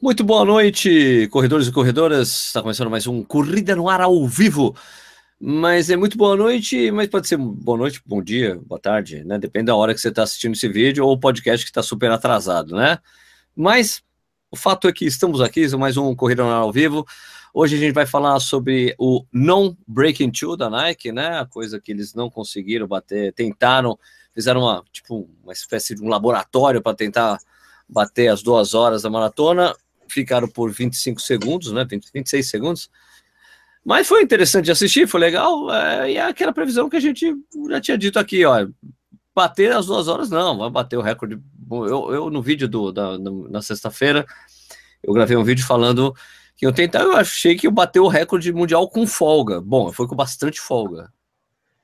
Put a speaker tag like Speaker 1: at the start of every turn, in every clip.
Speaker 1: Muito boa noite, corredores e corredoras. Está começando mais um Corrida no Ar ao vivo. Mas é muito boa noite, mas pode ser boa noite, bom dia, boa tarde, né? Depende da hora que você está assistindo esse vídeo ou o podcast que está super atrasado, né? Mas o fato é que estamos aqui, mais um Corrida no Ar ao vivo. Hoje a gente vai falar sobre o non-breaking two da Nike, né? A coisa que eles não conseguiram bater, tentaram, fizeram uma, tipo, uma espécie de um laboratório para tentar bater as duas horas da maratona ficaram por 25 segundos, né? 20, 26 segundos. Mas foi interessante de assistir, foi legal. É, e é aquela previsão que a gente já tinha dito aqui, ó. Bater as duas horas, não, vai bater o recorde. Eu, eu no vídeo do, da, na sexta-feira, eu gravei um vídeo falando que eu tentar, eu achei que eu bateu o recorde mundial com folga. Bom, foi com bastante folga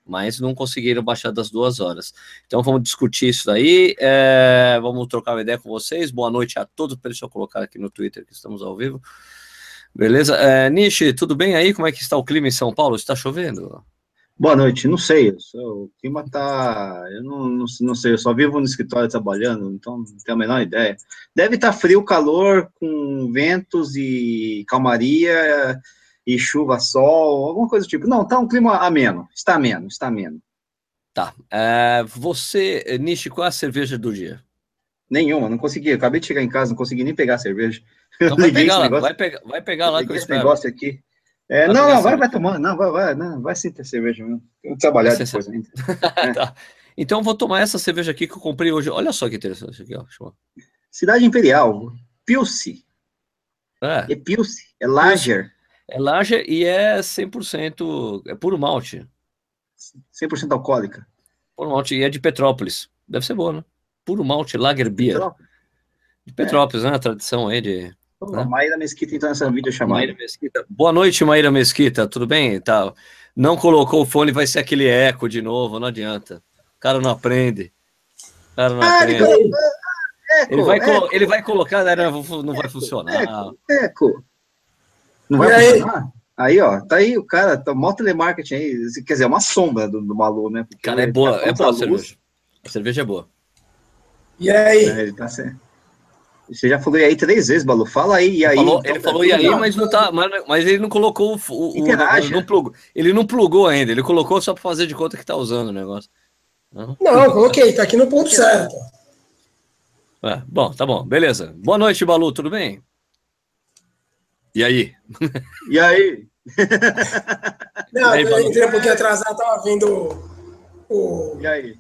Speaker 1: mas não conseguiram baixar das duas horas. Então vamos discutir isso daí, é, vamos trocar uma ideia com vocês. Boa noite a todos, deixa eu colocar aqui no Twitter que estamos ao vivo. Beleza? É, Nishi, tudo bem aí? Como é que está o clima em São Paulo? Está chovendo?
Speaker 2: Boa noite, não sei, o clima tá, eu não, não, não, sei, eu só vivo no escritório trabalhando, então não tenho a menor ideia. Deve estar tá frio, calor, com ventos e calmaria, e chuva, sol, alguma coisa do tipo. Não, tá um clima ameno, está ameno, está ameno.
Speaker 1: Tá. É, você, Nishi, qual é a cerveja do dia?
Speaker 2: Nenhuma, não consegui. Acabei de chegar em casa, não consegui nem pegar a cerveja.
Speaker 1: Então vai pegar, lá, vai, pegar, vai pegar lá
Speaker 2: que eu esse negócio aqui. É, não, não, vai, vai tomando, não, vai, vai, não, vai sim ter cerveja mesmo. Tenho que trabalhar depois ainda.
Speaker 1: é. tá. Então vou tomar essa cerveja aqui que eu comprei hoje. Olha só que interessante aqui, ó.
Speaker 2: Cidade Imperial, Pilce. É, é Pilce, é Lager.
Speaker 1: É lager e é 100%, é puro malte.
Speaker 2: 100% alcoólica.
Speaker 1: Puro malte, e é de Petrópolis. Deve ser boa, né? Puro malte, lager beer. Petrópolis. De Petrópolis, é. né? A tradição aí de...
Speaker 2: Né? Maíra Mesquita, então, essa vídeo chamada. Maíra
Speaker 1: Mesquita. Boa noite, Maíra Mesquita, tudo bem? Tá. Não colocou o fone, vai ser aquele eco de novo, não adianta. O cara não aprende. O cara não ah, aprende. Ele, vai eco. ele vai colocar, né? não vai funcionar.
Speaker 2: Eco, eco. Não vai aí? funcionar? Aí, ó, tá aí o cara, tá mó telemarketing aí, quer dizer, é uma sombra do, do Malu, né?
Speaker 1: Porque cara, é boa, tá é boa a cerveja. A cerveja é boa.
Speaker 2: E aí? É, ele tá certo. Você já falou e aí três vezes, Balu. Fala aí, e aí.
Speaker 1: Falou, então, ele tá falou e aí, mas não tá. Mas, mas, ele não colocou o. o ele, não plugou, ele não plugou ainda, ele colocou só para fazer de conta que tá usando o negócio.
Speaker 3: Não, não coloquei, tá aqui no ponto certo.
Speaker 1: É, bom, tá bom, beleza. Boa noite, Balu, tudo bem? E aí?
Speaker 2: E aí?
Speaker 3: Não, aí, eu entrei um pouquinho atrasado, tava vendo o.
Speaker 2: E aí?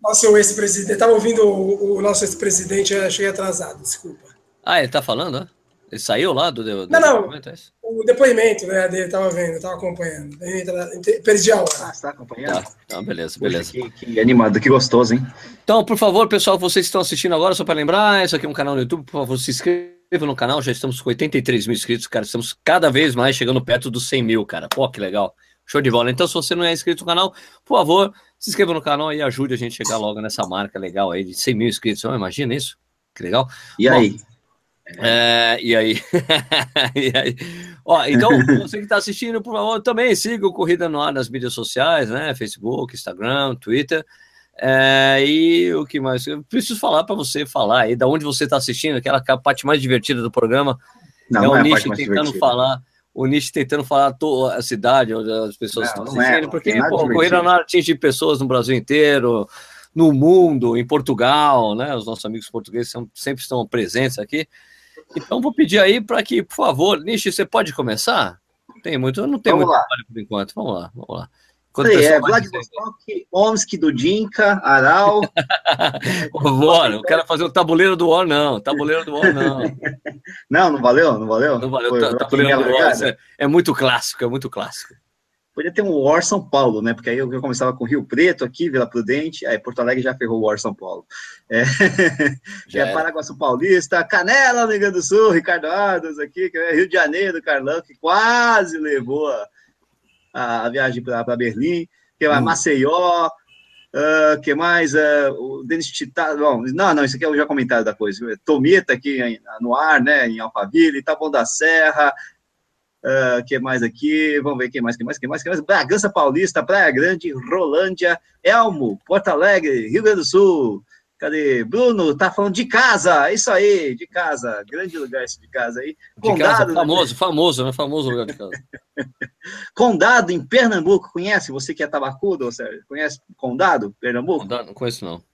Speaker 3: Nosso ex-presidente. Tava ouvindo o, o nosso ex-presidente, achei atrasado, desculpa.
Speaker 1: Ah, ele tá falando, né? Ele saiu lá do,
Speaker 3: do Não, não. É o depoimento né, dele, tava vendo, tava acompanhando. Perdi a hora.
Speaker 2: Ah, você tá acompanhando? Tá.
Speaker 1: Então, beleza, beleza.
Speaker 2: Que, que, animado, que gostoso, hein?
Speaker 1: Então, por favor, pessoal, vocês que estão assistindo agora, só para lembrar, esse aqui é um canal no YouTube, por favor, se inscreva no canal, já estamos com 83 mil inscritos, cara. Estamos cada vez mais chegando perto dos 100 mil, cara. Pô, que legal. Show de bola. Então, se você não é inscrito no canal, por favor, se inscreva no canal e ajude a gente a chegar logo nessa marca legal aí de 100 mil inscritos. Oh, imagina isso. Que legal.
Speaker 2: E Bom, aí?
Speaker 1: É, e aí? e aí? Ó, então, você que está assistindo, por favor, também siga o Corrida no Ar nas mídias sociais, né? Facebook, Instagram, Twitter. É, e o que mais? Eu preciso falar para você falar aí, da onde você está assistindo, aquela parte mais divertida do programa. Não, é o é Nish tentando divertida. falar, o Nish tentando falar a cidade onde as pessoas não, estão assistindo, é, porque pô, o Corrida não atinge pessoas no Brasil inteiro, no mundo, em Portugal, né? Os nossos amigos portugueses são, sempre estão presentes aqui. Então vou pedir aí para que, por favor, Nish, você pode começar? Tem muito, não tem vamos muito trabalho por enquanto. Vamos lá, vamos lá.
Speaker 2: Quanto Sei, é Vladivostok, Omsk do Dinka, Aral.
Speaker 1: Eu quero fazer o tabuleiro do War, não. Tabuleiro do War, não.
Speaker 2: não, não valeu? Não valeu?
Speaker 1: Não valeu. Foi, tabuleiro do War é, é, muito clássico, é muito clássico.
Speaker 2: Podia ter um War São Paulo, né? Porque aí eu, começava com Rio Preto aqui, Vila Prudente, aí Porto Alegre já ferrou o War São Paulo. É, já é Paraguaçu Paulista, Canela, no Rio Grande do Sul, Ricardo Adams aqui, que é Rio de Janeiro, Carlão, que quase levou a a, a viagem para Berlim, que mais? Hum. Maceió, uh, que mais? Uh, o Denis Tita, bom, não, não, isso aqui é o já comentário da coisa. Tomita aqui no ar, né, em Alphaville, Taboão da Serra, uh, que mais aqui? Vamos ver quem mais, quem mais, quem mais, quem mais? Bragança Paulista, Praia Grande, Rolândia, Elmo, Porto Alegre, Rio Grande do Sul, Cadê? Bruno, tá falando de casa, isso aí, de casa, grande lugar esse de casa aí.
Speaker 1: Condado, de casa, né? famoso, né? famoso, né? Famoso lugar de casa.
Speaker 2: Condado, em Pernambuco, conhece? Você que é tabacudo, Sérgio? Conhece Condado, Pernambuco? Condado,
Speaker 1: não conheço não.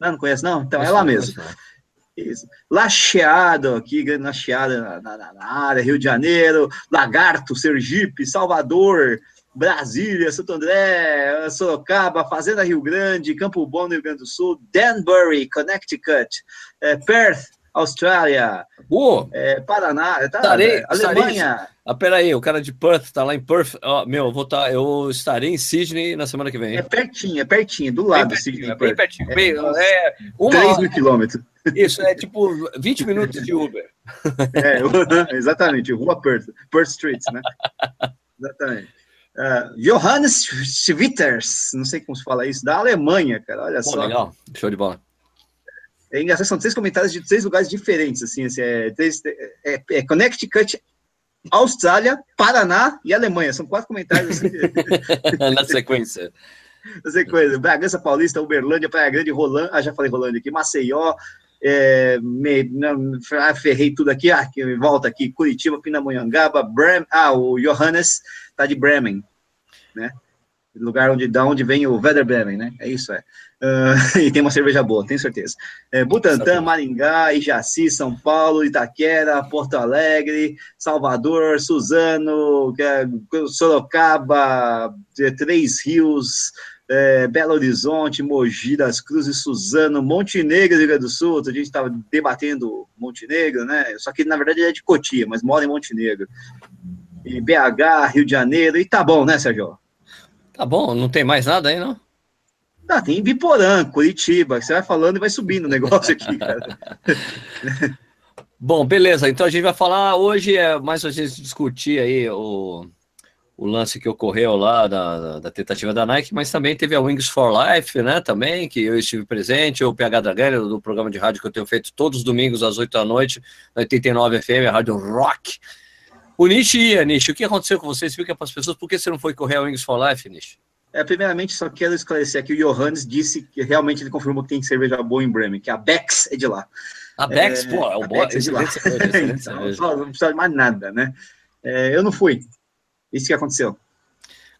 Speaker 2: Não, não conhece não? Então é lá mesmo. Isso. Lacheado aqui, grande lacheada na, na, na área, Rio de Janeiro, Lagarto, Sergipe, Salvador, Brasília, Santo André, Sorocaba, Fazenda Rio Grande, Campo Bom, Rio Grande do Sul, Danbury, Connecticut, é, Perth, Austrália. É, Paraná,
Speaker 1: tá, estarei, Alemanha. Estarei, ah, peraí, o cara de Perth tá lá em Perth. Oh, meu, eu, vou tá, eu estarei em Sydney na semana que vem.
Speaker 2: É pertinho, é pertinho, do lado
Speaker 1: bem
Speaker 2: Sydney.
Speaker 1: É bem pertinho. É, bem,
Speaker 2: é, uma 3 mil quilômetros.
Speaker 1: Isso, é tipo 20 minutos de Uber.
Speaker 2: É, exatamente, rua Perth, Perth Street, né? Exatamente. Uh, Johannes Schwitters, não sei como se fala isso, da Alemanha, cara, olha Pô, só.
Speaker 1: Legal, show de bola.
Speaker 2: É engraçado, são três comentários de três lugares diferentes, assim, assim é, três, é, é Connecticut, Austrália, Paraná e Alemanha, são quatro comentários assim.
Speaker 1: Na sequência.
Speaker 2: Na sequência, Bragança Paulista, Uberlândia, Praia Grande, Rolândia, ah, já falei Rolândia aqui, Maceió, é, me, não, ah, ferrei tudo aqui, ah, volta aqui, Curitiba, Pindamonhangaba, Brem, ah, o Johannes tá de Bremen, né? Lugar onde, da onde vem o Werder Bremen, né? É isso, é. Uh, e tem uma cerveja boa, tenho certeza. É, Butantã, Maringá, Ijaci, São Paulo, Itaquera, Porto Alegre, Salvador, Suzano, é, Sorocaba, é, Três Rios, é, Belo Horizonte, Mogi das Cruzes, Suzano, Montenegro, Rio Grande do Sul, a gente estava debatendo Montenegro, né? Só que na verdade é de Cotia, mas mora em Montenegro. BH, Rio de Janeiro, e tá bom, né, Sérgio?
Speaker 1: Tá bom, não tem mais nada aí, não?
Speaker 2: Ah, tem Biporã, Curitiba, você vai falando e vai subindo o negócio aqui, cara.
Speaker 1: Bom, beleza. Então a gente vai falar hoje, é mais a gente discutir aí o, o lance que ocorreu lá da, da, tentativa da Nike, mas também teve a Wings for Life, né? Também, que eu estive presente, o PH Dragalha, do programa de rádio que eu tenho feito todos os domingos às 8 da noite, na 89 FM, a Rádio Rock. O Nish ia, Nish, o que aconteceu com você? Explica para as pessoas por que você não foi correr a Wings for Life, Nish?
Speaker 2: É, primeiramente, só quero esclarecer aqui, o Johannes disse que realmente ele confirmou que tem cerveja boa em Bremen, que a Bex é de lá.
Speaker 1: A Bex, é, pô, é o bom. É de lá.
Speaker 2: então, não precisa de mais nada, né? É, eu não fui. Isso que aconteceu. O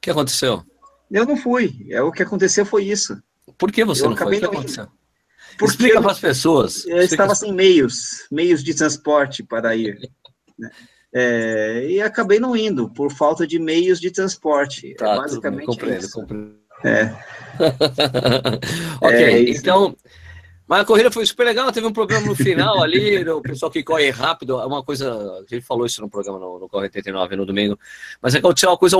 Speaker 1: que aconteceu?
Speaker 2: Eu não fui. É, o que aconteceu foi isso.
Speaker 1: Por que você eu não foi? O que aconteceu? Porque Explica para as pessoas.
Speaker 2: Eu estava sem meios, meios de transporte para ir. É, e acabei não indo, por falta de meios de transporte. É
Speaker 1: tá, é basicamente compreendo, isso. Compreendo.
Speaker 2: É.
Speaker 1: ok, é então. Mas a corrida foi super legal, teve um problema no final ali, o pessoal que corre rápido, é uma coisa, a gente falou isso no programa no, no Corre 89 no domingo, mas aconteceu uma coisa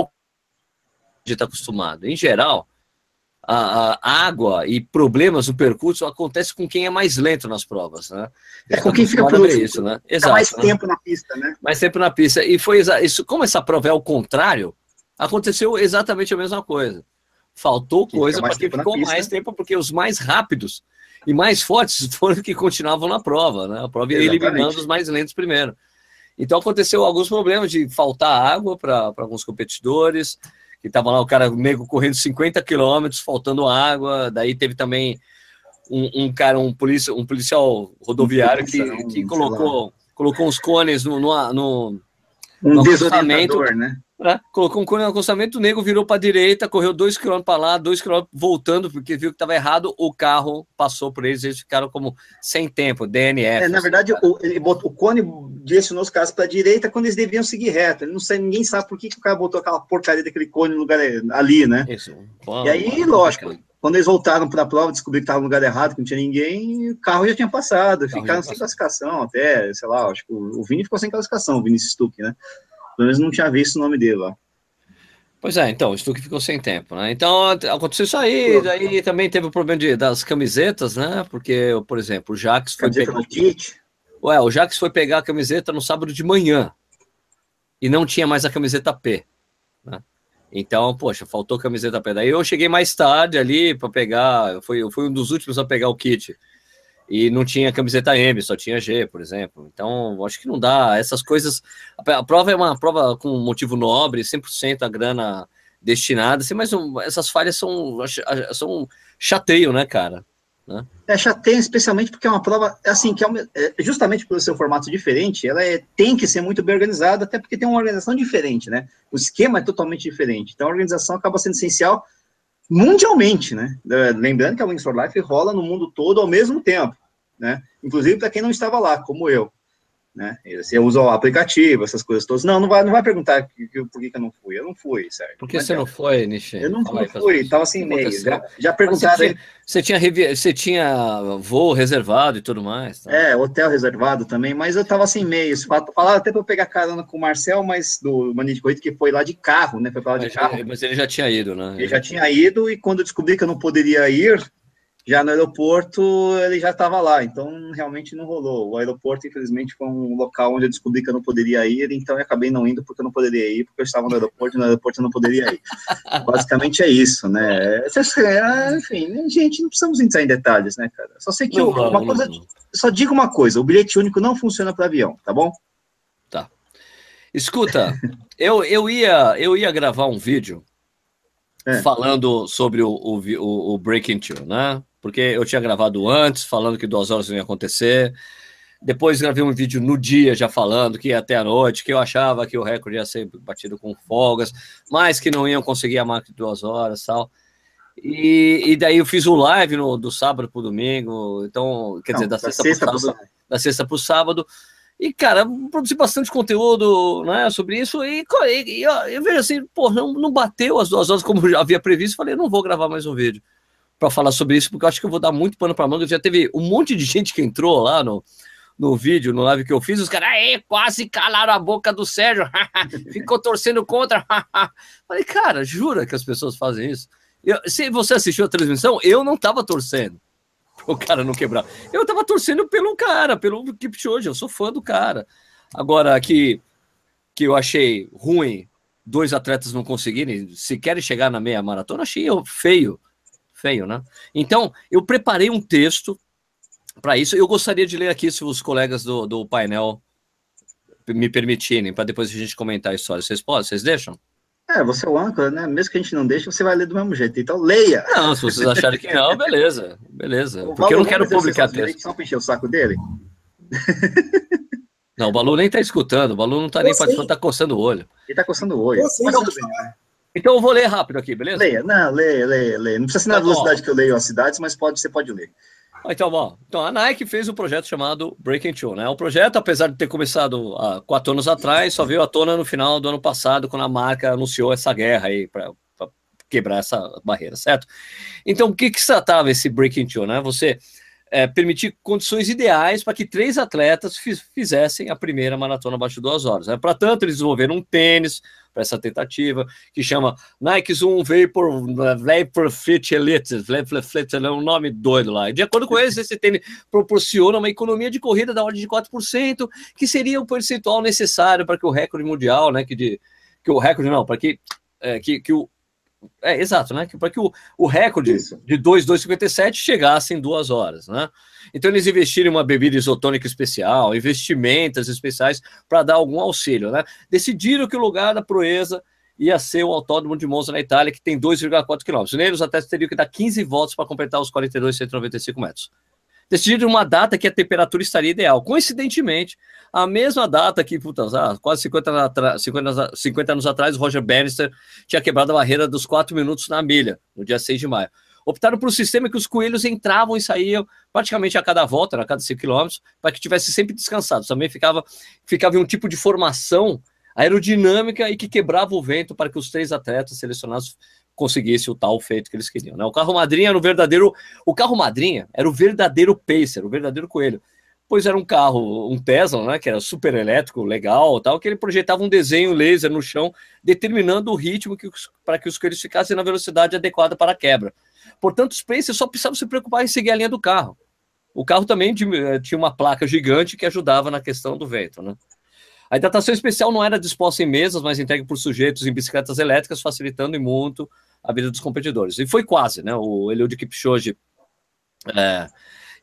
Speaker 1: de estar acostumado. Em geral, a, a, água e problemas no percurso acontece com quem é mais lento nas provas, né?
Speaker 2: É com quem fica por último, isso, né? Exato, mais né? tempo na pista, né?
Speaker 1: Mais tempo na pista. E foi isso, como essa prova é o contrário, aconteceu exatamente a mesma coisa. Faltou coisa para quem ficou mais tempo, porque os mais rápidos e mais fortes foram que continuavam na prova, né? A prova ia eliminando os mais lentos primeiro. Então aconteceu alguns problemas de faltar água para alguns competidores, que estavam lá o cara nego correndo 50 quilômetros, faltando água. Daí teve também um, um cara, um, polícia, um policial rodoviário que, que colocou, colocou uns cones no, no, no,
Speaker 2: um no né?
Speaker 1: Né? Colocou um cone no acostamento, o nego virou para a direita, correu dois quilômetros para lá, dois quilômetros voltando, porque viu que estava errado, o carro passou por eles, eles ficaram como sem tempo, DNF.
Speaker 2: É, na verdade, o, ele botou, o cone direcionou os caras para a direita quando eles deviam seguir reto. Ele não sei, ninguém sabe por que, que o cara botou aquela porcaria daquele cone no lugar ali, né? Isso. Bom, e aí, lógico, quando eles voltaram para a prova, descobriram que estava no lugar errado, que não tinha ninguém, o carro já tinha passado, ficaram sem classificação até, sei lá, acho que o, o Vini ficou sem classificação, o Vinícius Stuck, né? Pelo menos não tinha visto o nome dele lá.
Speaker 1: Pois é, então, o Stuck ficou sem tempo, né? Então, aconteceu isso aí, daí também teve o problema de, das camisetas, né? Porque, por exemplo, o Jax foi
Speaker 2: pegar... O kit.
Speaker 1: Ué, o Jax foi pegar a camiseta no sábado de manhã e não tinha mais a camiseta P, né? Então, poxa, faltou camiseta P. Daí eu cheguei mais tarde ali para pegar, eu fui, eu fui um dos últimos a pegar o kit e não tinha camiseta M, só tinha G, por exemplo. Então, acho que não dá. Essas coisas. A, prova é uma prova com motivo nobre, 100% a grana destinada, assim, mas um, essas falhas são, são chateio, né, cara? Né?
Speaker 2: É chateia, especialmente porque é uma prova, assim, que é, é justamente pelo seu formato diferente, ela é, tem que ser muito bem organizada, até porque tem uma organização diferente, né? O esquema é totalmente diferente. Então a organização acaba sendo essencial mundialmente, né? Lembrando que a Wings for Life rola no mundo todo ao mesmo tempo, né? Inclusive para quem não estava lá, como eu né? Você usa o aplicativo, essas coisas todas. Não, não vai, não vai perguntar por que, que eu não fui. Eu não fui, certo?
Speaker 1: Por que você não foi, Nishi?
Speaker 2: Eu não, não fui, estava sem e-mail. Já, já perguntaram.
Speaker 1: Você, você, tinha, você tinha voo reservado e tudo mais?
Speaker 2: Tá? É, hotel reservado também, mas eu estava sem e-mail. Falaram até para eu pegar carona com o Marcel, mas do Mania de Corrida, que foi lá de carro, né? Foi lá de
Speaker 1: mas,
Speaker 2: carro.
Speaker 1: Mas ele já tinha ido, né?
Speaker 2: Ele já tinha ido, e quando eu descobri que eu não poderia ir, já no aeroporto ele já estava lá, então realmente não rolou. O aeroporto, infelizmente, foi um local onde eu descobri que eu não poderia ir, então eu acabei não indo porque eu não poderia ir, porque eu estava no aeroporto e no aeroporto eu não poderia ir. Basicamente é isso, né? É, enfim, gente, não precisamos entrar em detalhes, né, cara? Só sei que não, uma não, coisa, não. só digo uma coisa: o bilhete único não funciona para avião, tá bom?
Speaker 1: Tá. Escuta, eu, eu, ia, eu ia gravar um vídeo. É. falando sobre o, o, o Breaking Two, né? Porque eu tinha gravado antes, falando que duas horas não ia acontecer. Depois gravei um vídeo no dia já falando que ia até a noite, que eu achava que o recorde ia ser batido com folgas, mas que não iam conseguir a marca de duas horas tal. E, e daí eu fiz o um live no, do sábado para o domingo, então, quer não, dizer, da, da sexta para o sábado, da sexta para o sábado. E, cara, produzi bastante conteúdo né, sobre isso. E, e, e eu, eu, vejo assim, pô, não, não bateu as duas horas como eu já havia previsto. Falei, não vou gravar mais um vídeo para falar sobre isso, porque eu acho que eu vou dar muito pano para manga. Já teve um monte de gente que entrou lá no, no vídeo, no live que eu fiz, os caras, quase calaram a boca do Sérgio, ficou torcendo contra. Falei, cara, jura que as pessoas fazem isso? Eu, se você assistiu a transmissão, eu não tava torcendo o cara não quebrar. Eu tava torcendo pelo cara, pelo Kipchoge, eu sou fã do cara. Agora, que, que eu achei ruim dois atletas não conseguirem sequer chegar na meia maratona, achei feio feio, né? Então, eu preparei um texto para isso. Eu gostaria de ler aqui, se os colegas do, do painel me permitirem, para depois a gente comentar a história. Vocês podem? Vocês deixam?
Speaker 2: É, você é o âncora, né? Mesmo que a gente não deixe, você vai ler do mesmo jeito. Então, leia!
Speaker 1: Não, se vocês acharem que não, beleza. Beleza. Porque eu não quero publicar texto.
Speaker 2: Só para encher o saco dele?
Speaker 1: Não, o Balu nem tá escutando, o Balu não tá nem participando, tá coçando o olho.
Speaker 2: Ele tá coçando o olho. Mas,
Speaker 1: tudo bem, né? Então eu vou ler rápido aqui, beleza?
Speaker 2: Leia, não, leia, leia, leia. Não precisa ser na tá velocidade que eu leio as cidades, mas pode, você pode ler.
Speaker 1: Então, bom, então a Nike fez um projeto chamado Breaking Two, né? O projeto, apesar de ter começado há quatro anos atrás, só veio à tona no final do ano passado, quando a marca anunciou essa guerra aí para quebrar essa barreira, certo? Então, o que que se tratava esse Breaking Two, né? Você é, permitir condições ideais para que três atletas fizessem a primeira maratona abaixo de duas horas. Né? Para tanto, eles desenvolveram um tênis para essa tentativa, que chama Nike Zoom Vapor, Vapor Fit Elite, Vapor Fit, é um nome doido lá. De acordo com eles, esse tênis proporciona uma economia de corrida da ordem de 4%, que seria o percentual necessário para que o recorde mundial, né, que, de, que o recorde não, para que, é, que, que o é, exato, né? Para que o, o recorde Isso. de 2,257 chegasse em duas horas, né? Então eles investiram em uma bebida isotônica especial, investimentos especiais para dar algum auxílio, né? Decidiram que o lugar da proeza ia ser o Autódromo de Monza na Itália, que tem 2,4 quilômetros. Neles atletas teriam que dar 15 voltas para completar os 42,195 metros decidiram uma data que a temperatura estaria ideal. Coincidentemente, a mesma data que, puta, quase 50, anos 50, 50 anos atrás, o Roger Bannister tinha quebrado a barreira dos 4 minutos na milha, no dia 6 de maio. Optaram por um sistema que os coelhos entravam e saíam praticamente a cada volta, a cada 5 quilômetros, para que tivesse sempre descansado. Também ficava, ficava em um tipo de formação aerodinâmica e que quebrava o vento para que os três atletas selecionados conseguisse o tal feito que eles queriam. Né? O carro madrinha era o verdadeiro. O carro madrinha era o verdadeiro pacer, o verdadeiro coelho. Pois era um carro, um Tesla, né? Que era super elétrico, legal, tal, que ele projetava um desenho laser no chão, determinando o ritmo para que os coelhos ficassem na velocidade adequada para a quebra. Portanto, os pacers só precisavam se preocupar em seguir a linha do carro. O carro também eh, tinha uma placa gigante que ajudava na questão do vento, né? A hidratação especial não era disposta em mesas, mas entregue por sujeitos em bicicletas elétricas, facilitando muito a vida dos competidores. E foi quase, né? O Eliud Kipchoge, é,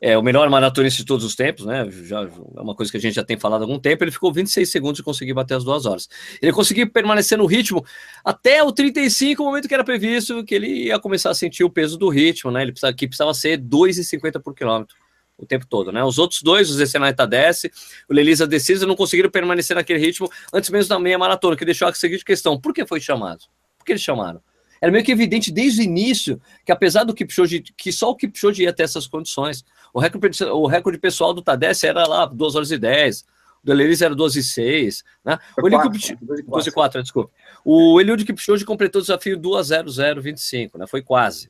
Speaker 1: é o melhor maratonista de todos os tempos, né? Já, é uma coisa que a gente já tem falado há algum tempo. Ele ficou 26 segundos de conseguir bater as duas horas. Ele conseguiu permanecer no ritmo até o 35, o momento que era previsto, que ele ia começar a sentir o peso do ritmo, né? Ele precisava, que precisava ser 2,50 por quilômetro o tempo todo, né? Os outros dois, o Zecenata desce, o Lelisa Decisa, não conseguiram permanecer naquele ritmo antes mesmo da meia maratona, que deixou a seguinte questão: por que foi chamado? Por que eles chamaram? Era meio que evidente desde o início que, apesar do Kipchoge, que só o Kipchoge ia ter essas condições. O recorde, o recorde pessoal do Tadesse era lá 2 horas e 10, o do Elise era 12 e 6, né? O Eliud Kipchoge, 12 e 4, desculpa. O Eliud Kipchoge completou o desafio 2.0025, né? Foi quase.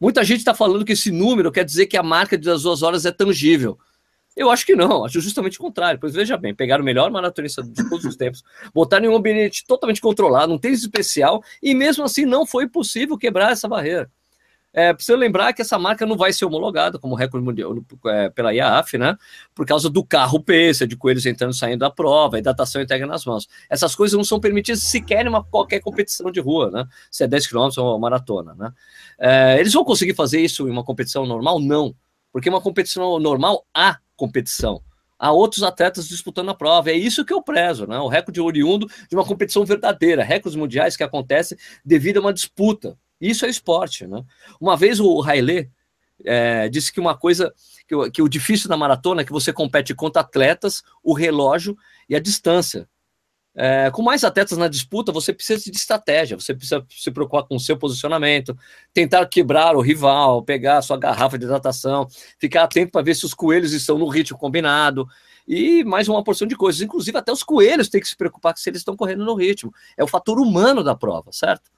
Speaker 1: Muita gente está falando que esse número quer dizer que a marca das duas horas é tangível. Eu acho que não, acho justamente o contrário. Pois veja bem, pegaram o melhor maratonista de todos os tempos, botaram em um ambiente totalmente controlado, um tênis especial, e mesmo assim não foi possível quebrar essa barreira. É, lembrar que essa marca não vai ser homologada como recorde mundial é, pela IAAF, né? Por causa do carro peça, de coelhos entrando e saindo da prova, e datação nas mãos. Essas coisas não são permitidas sequer em uma, qualquer competição de rua, né? Se é 10 km ou maratona, né? É, eles vão conseguir fazer isso em uma competição normal? Não. Porque uma competição normal há competição. Há outros atletas disputando a prova. É isso que eu prezo, né? O recorde oriundo de uma competição verdadeira, recordes mundiais que acontecem devido a uma disputa. Isso é esporte, né? Uma vez o Haile é, disse que uma coisa que, que o difícil da maratona é que você compete contra atletas, o relógio e a distância. É, com mais atletas na disputa, você precisa de estratégia, você precisa se preocupar com o seu posicionamento, tentar quebrar o rival, pegar a sua garrafa de hidratação, ficar atento para ver se os coelhos estão no ritmo combinado e mais uma porção de coisas. Inclusive, até os coelhos têm que se preocupar se eles estão correndo no ritmo. É o fator humano da prova, certo?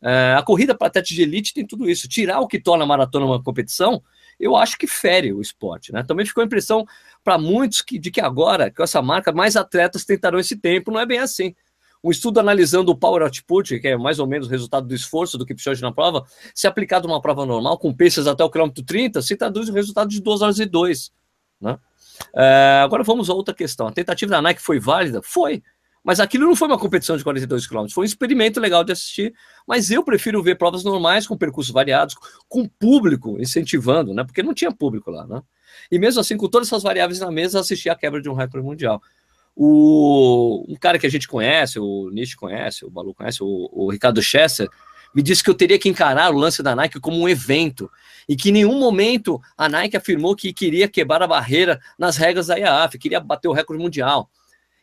Speaker 1: É, a corrida para atleta de elite tem tudo isso. Tirar o que torna a maratona uma competição, eu acho que fere o esporte. Né? Também ficou a impressão para muitos que, de que agora, com essa marca, mais atletas tentarão esse tempo. Não é bem assim. Um estudo analisando o power output, que é mais ou menos o resultado do esforço do Kipchoge na prova, se aplicado numa prova normal, com peças até o quilômetro 30, se traduz o resultado de 2 horas e 2. Né? É, agora vamos a outra questão. A tentativa da Nike foi válida? Foi. Mas aquilo não foi uma competição de 42 km, foi um experimento legal de assistir. Mas eu prefiro ver provas normais, com percursos variados, com público incentivando, né? Porque não tinha público lá, né? E mesmo assim, com todas essas variáveis na mesa, assistir a quebra de um recorde mundial. O, um cara que a gente conhece, o Nietzsche conhece, o Balu conhece, o, o Ricardo Chester, me disse que eu teria que encarar o lance da Nike como um evento e que em nenhum momento a Nike afirmou que queria quebrar a barreira nas regras da IAAF, queria bater o recorde mundial.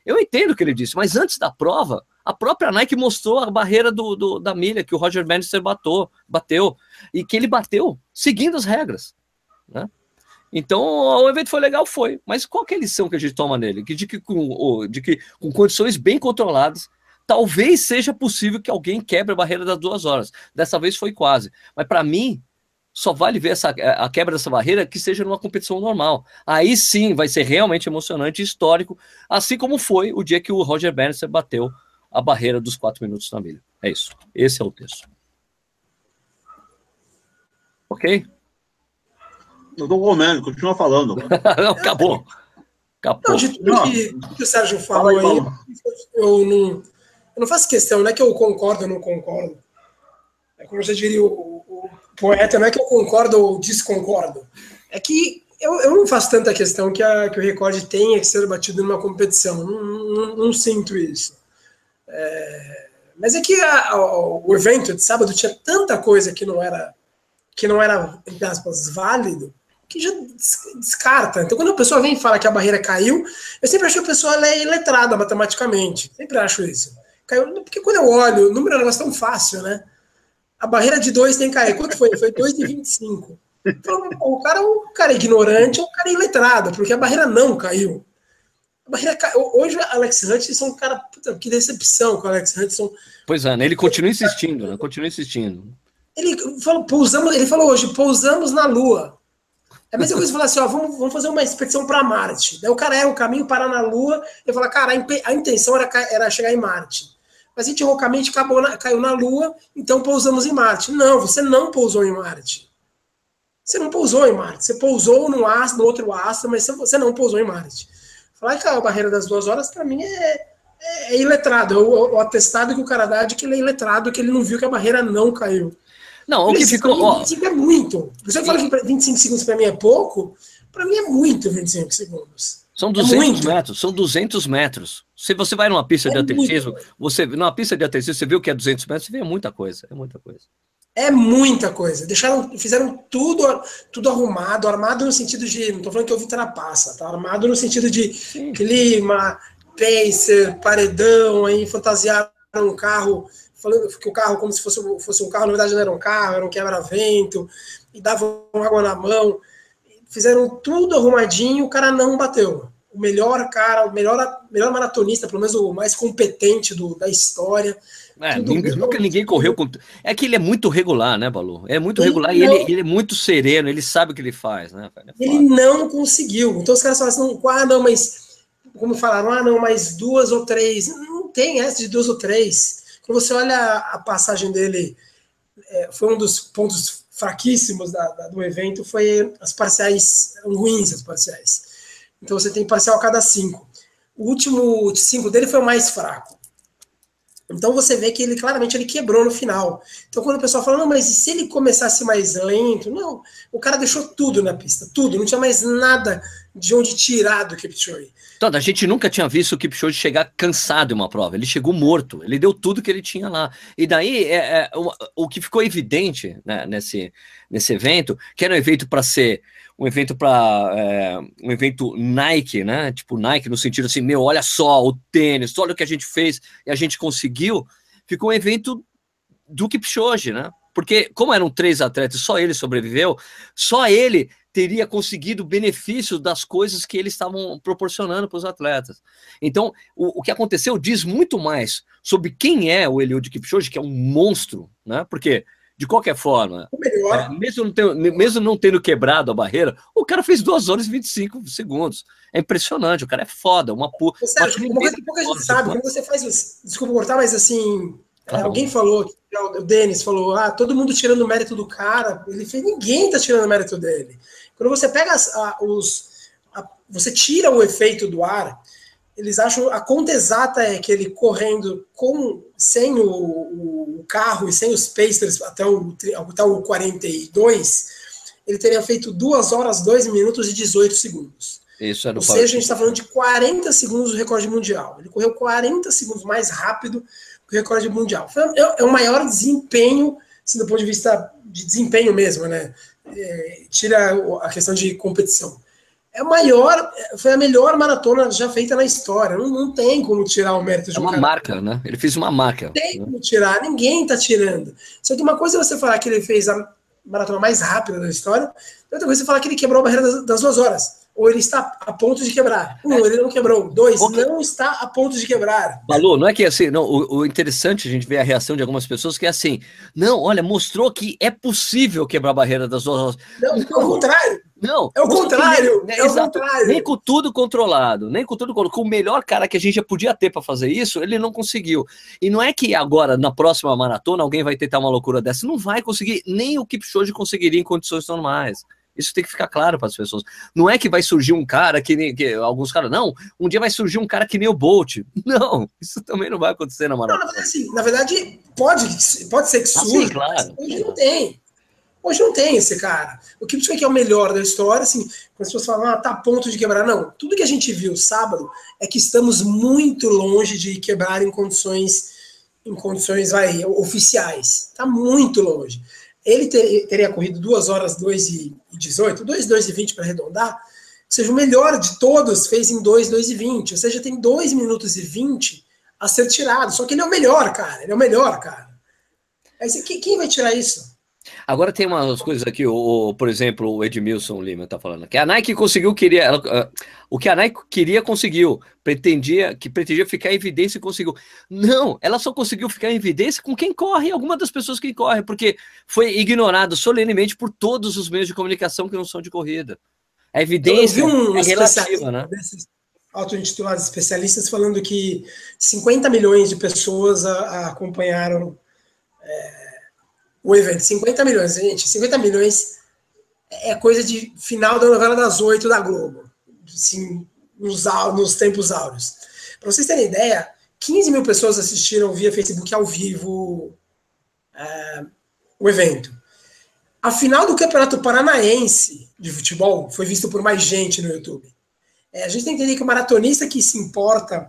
Speaker 1: Eu entendo o que ele disse, mas antes da prova, a própria Nike mostrou a barreira do, do da milha que o Roger Bannister bateu, bateu e que ele bateu seguindo as regras. Né? Então, o evento foi legal, foi. Mas qual é a lição que a gente toma nele? De que com, de que com condições bem controladas, talvez seja possível que alguém quebre a barreira das duas horas. Dessa vez foi quase. Mas para mim, só vale ver essa, a quebra dessa barreira que seja numa competição normal. Aí sim vai ser realmente emocionante e histórico, assim como foi o dia que o Roger Bannister bateu a barreira dos quatro minutos na milha. É isso. Esse é o texto. Ok?
Speaker 2: Não tô comendo, continua falando.
Speaker 1: não, acabou.
Speaker 3: Acabou. Não, de tudo que, que, o Sérgio falou Fala aí, aí eu, não, eu não faço questão, não é que eu concordo ou não concordo. É como já diria o, poeta, não é que eu concordo ou desconcordo, é que eu, eu não faço tanta questão que, a, que o recorde tenha que ser batido numa competição, não, não, não sinto isso. É, mas é que a, a, o evento de sábado tinha tanta coisa que não era, que não era, entre aspas, válido, que já descarta. Então, quando a pessoa vem e fala que a barreira caiu, eu sempre acho que a pessoa é iletrada matematicamente. Sempre acho isso. Caiu, porque quando eu olho, o número é um negócio tão fácil, né? a barreira de 2 tem que cair. Quanto foi? Foi 2,25. Então, o cara é um cara ignorante ou um cara iletrado, porque a barreira não caiu. A barreira. Hoje, Alex Hutchinson, um cara, puta, que decepção com o Alex Hutchinson.
Speaker 1: Pois é, né? ele continua insistindo, né? Continua insistindo.
Speaker 3: Ele falou, pousamos, ele falou hoje, pousamos na Lua. É a mesma coisa falar assim, ó, vamos, vamos fazer uma expedição para Marte. Daí o cara é o caminho parar na Lua e fala, cara, a, intenção era, era chegar em Marte mas a gente loucamente na, caiu na Lua, então pousamos em Marte. Não, você não pousou em Marte. Você não pousou em Marte. Você pousou no, astro, no outro astro, mas você não pousou em Marte. Falar que a barreira das duas horas, para mim, é, é, é iletrado. É o, o, atestado que o cara dá de que ele é iletrado, que ele não viu que a barreira não caiu.
Speaker 1: Não, o que ficou.
Speaker 3: 25 é muito. Você fala que 25 segundos para mim é pouco, Para mim é muito 25 segundos.
Speaker 1: São 200 é metros, são 200 metros. Se você vai numa pista é de atletismo, muito. você numa pista de atletismo, você viu que é 200 metros, você vê muita coisa, é muita coisa.
Speaker 3: É muita coisa. Deixaram, fizeram tudo, tudo arrumado, armado no sentido de, não estou falando que eu vi trapaça, tá armado no sentido de Sim. clima, pacer, paredão, aí fantasiaram um carro, falando que o carro como se fosse, fosse um carro, na verdade não era um carro, era um quebra-vento, e davam água na mão fizeram tudo arrumadinho, o cara não bateu. O melhor cara, o melhor, melhor maratonista, pelo menos o mais competente do, da história.
Speaker 1: É, nunca ninguém correu com. É que ele é muito regular, né, Balu? É muito ele regular não... e ele, ele, é muito sereno, ele sabe o que ele faz, né?
Speaker 3: É ele não conseguiu. Então os caras falam assim, ah, não, mas. Como falaram, ah, não, mais duas ou três. Não tem essa de duas ou três. Quando você olha a passagem dele, é, foi um dos pontos fraquíssimos da, da, do evento foi as parciais ruins, as parciais. Então você tem parcial a cada cinco. O último cinco dele foi o mais fraco. Então você vê que ele claramente ele quebrou no final. Então quando o pessoal fala, não, mas e se ele começasse mais lento? Não, o cara deixou tudo na pista, tudo, não tinha mais nada de onde tirar do Kipchoge.
Speaker 1: Toda, a gente nunca tinha visto o Kipchoge chegar cansado em uma prova. Ele chegou morto. Ele deu tudo que ele tinha lá. E daí, é, é o, o, que ficou evidente né, nesse, nesse evento, que era um evento para ser um evento para é, um evento Nike, né? Tipo Nike no sentido assim, meu, olha só o tênis, olha o que a gente fez e a gente conseguiu. Ficou um evento do Kipchoge, né? Porque como eram três atletas, só ele sobreviveu, só ele teria conseguido benefícios das coisas que eles estavam proporcionando para os atletas. Então, o, o, que aconteceu diz muito mais sobre quem é o Eliud Kipchoge, que é um monstro, né? Porque de qualquer forma, é, mesmo, não tendo, mesmo não tendo quebrado a barreira, o cara fez 2 horas e 25 segundos. É impressionante, o cara é foda, uma
Speaker 3: puta. Sérgio, uma coisa que pouca gente sabe, quando você faz os. Desculpa cortar, mas assim, Claro. Alguém falou, o Denis falou, ah, todo mundo tirando o mérito do cara. Ele fez, ninguém tá tirando o mérito dele. Quando você pega as, a, os. A, você tira o efeito do ar, eles acham. A conta exata é que ele correndo com sem o, o carro e sem os pacers até o, até o 42, ele teria feito 2 horas, 2 minutos e 18 segundos.
Speaker 1: Isso era
Speaker 3: Ou seja, a gente está falando de 40 segundos do recorde mundial. Ele correu 40 segundos mais rápido que o recorde mundial. É, é o maior desempenho, assim, do ponto de vista de desempenho mesmo, né? é, tira a questão de competição. É maior, foi a melhor maratona já feita na história. Não, não tem como tirar o mérito de
Speaker 1: é um uma marca, né? Ele fez uma marca.
Speaker 3: Não tem né? como tirar, ninguém tá tirando. Só que uma coisa é você falar que ele fez a maratona mais rápida da história, outra coisa é você falar que ele quebrou a barreira das, das duas horas ou ele está a ponto de quebrar. Um, é. ele não quebrou. Dois, okay. não está a ponto de quebrar.
Speaker 1: Balu, não é que assim, não, o, o, interessante a gente ver a reação de algumas pessoas que é assim, não, olha, mostrou que é possível quebrar a barreira das duas
Speaker 3: Não, não, é o contrário.
Speaker 1: Não.
Speaker 3: É o contrário. Né, é o contrário.
Speaker 1: Nem com tudo controlado, nem com tudo com o melhor cara que a gente já podia ter para fazer isso, ele não conseguiu. E não é que agora, na próxima maratona, alguém vai tentar uma loucura dessa. Não vai conseguir, nem o Kipchoge conseguiria em condições normais. Isso tem que ficar claro para as pessoas. Não é que vai surgir um cara que nem que, alguns caras, não, um dia vai surgir um cara que nem o Bolt. Não, isso também não vai acontecer na maratona.
Speaker 3: Não, assim, na verdade, pode, pode ser que surja. Ah, sim, claro. Hoje não tem. Hoje não tem esse cara. O que é o melhor da história, assim, as pessoas falam, ah, tá a ponto de quebrar. Não, tudo que a gente viu sábado é que estamos muito longe de quebrar em condições, em condições vai, oficiais. Tá muito longe. Ele ter, teria corrido 2 horas 2 e 18, 2, 2 e 20 para arredondar, ou seja, o melhor de todos fez em 2, 2 e 20, ou seja, tem 2 minutos e 20 a ser tirado, só que ele é o melhor, cara, ele é o melhor, cara. Aí, quem vai tirar isso?
Speaker 1: Agora tem umas coisas aqui, o, por exemplo, o Edmilson Lima está falando que a Nike conseguiu queria, ela, o que a Nike queria conseguiu, pretendia que pretendia ficar em evidência e conseguiu. Não, ela só conseguiu ficar em evidência com quem corre, alguma das pessoas que correm, porque foi ignorado solenemente por todos os meios de comunicação que não são de corrida. A evidência
Speaker 3: Eu vi um é relativa, né? Auto-intitulados especialistas falando que 50 milhões de pessoas a, a acompanharam é, o evento. 50 milhões, gente. 50 milhões é coisa de final da novela das oito da Globo. Assim, nos, nos tempos áureos. Para vocês terem ideia, 15 mil pessoas assistiram via Facebook ao vivo é, o evento. A final do Campeonato Paranaense de futebol foi visto por mais gente no YouTube. É, a gente tem que entender que o maratonista que se importa,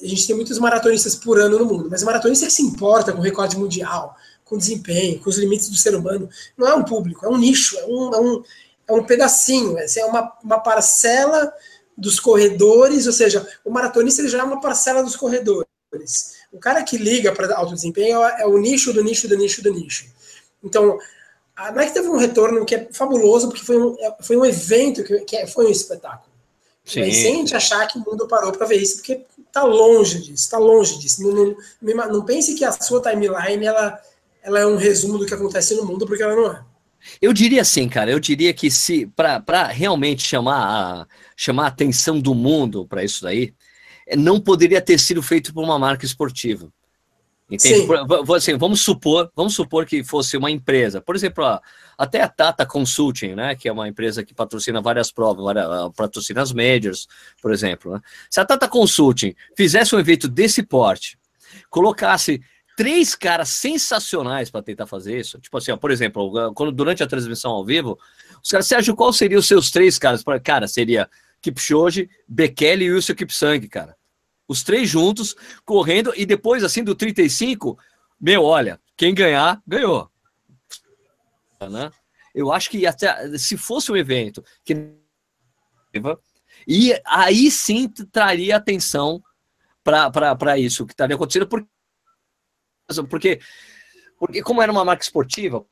Speaker 3: a gente tem muitos maratonistas por ano no mundo, mas o maratonista que se importa com o recorde mundial, com desempenho, com os limites do ser humano, não é um público, é um nicho, é um, é um, é um pedacinho, é uma, uma parcela dos corredores, ou seja, o maratonista ele já é uma parcela dos corredores. O cara que liga para alto desempenho é, é o nicho do nicho do nicho do nicho. Então, a Nike teve um retorno que é fabuloso, porque foi um, é, foi um evento que, que é, foi um espetáculo. Sim. Mas sem gente achar que o mundo parou para ver isso, porque está longe disso, está longe disso. Não, não, não, pense que a sua timeline ela, ela é um resumo do que acontece no mundo, porque ela não é.
Speaker 1: Eu diria assim, cara, eu diria que se para realmente chamar a, chamar a atenção do mundo para isso daí, não poderia ter sido feito por uma marca esportiva. Entende? Assim, vamos supor, vamos supor que fosse uma empresa, por exemplo, até a Tata Consulting, né, que é uma empresa que patrocina várias provas, várias, patrocina as majors, por exemplo. Né? Se a Tata Consulting fizesse um evento desse porte, colocasse três caras sensacionais para tentar fazer isso, tipo assim, ó, por exemplo, quando durante a transmissão ao vivo, os caras, Sérgio, qual seriam os seus três caras? Cara, seria Kipchoge, Bekele e Wilson Kipsang, cara os três juntos, correndo, e depois, assim, do 35, meu, olha, quem ganhar, ganhou. Né? Eu acho que até se fosse um evento que. E aí sim traria atenção para isso que estaria acontecendo, porque, porque, porque, como era uma marca esportiva,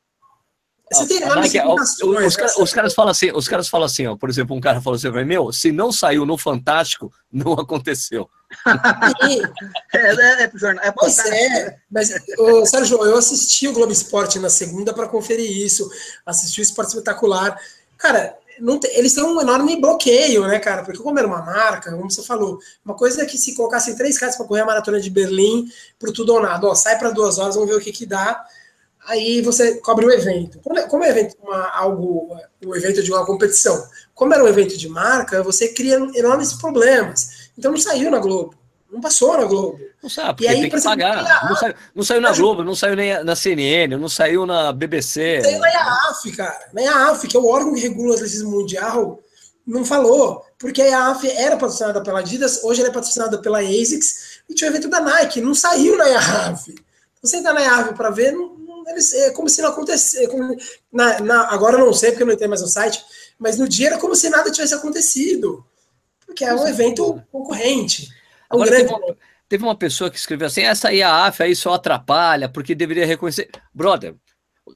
Speaker 1: você tem Nike, os, os, caras, os, caras falam assim, os caras falam assim, ó, por exemplo, um cara falou assim, meu, se não saiu no Fantástico, não aconteceu.
Speaker 3: é, é, é, é, pois é, mas, ô, Sérgio, eu assisti o Globo Esporte na segunda para conferir isso, assisti o Esporte Espetacular. Cara, eles têm um enorme bloqueio, né, cara? Porque como era uma marca, como você falou, uma coisa é que se colocassem três caras para correr a maratona de Berlim pro tudo ou nada, ó, sai para duas horas, vamos ver o que que dá aí você cobre o evento. Como é, como é evento, uma, algo, o evento de uma competição, como era um evento de marca, você cria enormes problemas. Então não saiu na Globo, não passou na Globo.
Speaker 1: Não sabe, porque e aí, tem que pagar. Não saiu, não saiu na Globo, não saiu nem na CNN, não saiu na BBC. Não saiu
Speaker 3: na IAAF, cara. Na IAAF, que é o órgão que regula o atletismo mundial, não falou. Porque a IAAF era patrocinada pela Adidas, hoje ela é patrocinada pela ASICS, e tinha o evento da Nike, não saiu na IAAF. Você entra na IAAF para ver, não, é como se não acontecesse. Como, na, na, agora eu não sei, porque eu não entrei mais no site, mas no dia era como se nada tivesse acontecido. Porque é um evento concorrente.
Speaker 1: É agora, grande... teve, uma, teve uma pessoa que escreveu assim: essa IAAF aí só atrapalha, porque deveria reconhecer. Brother,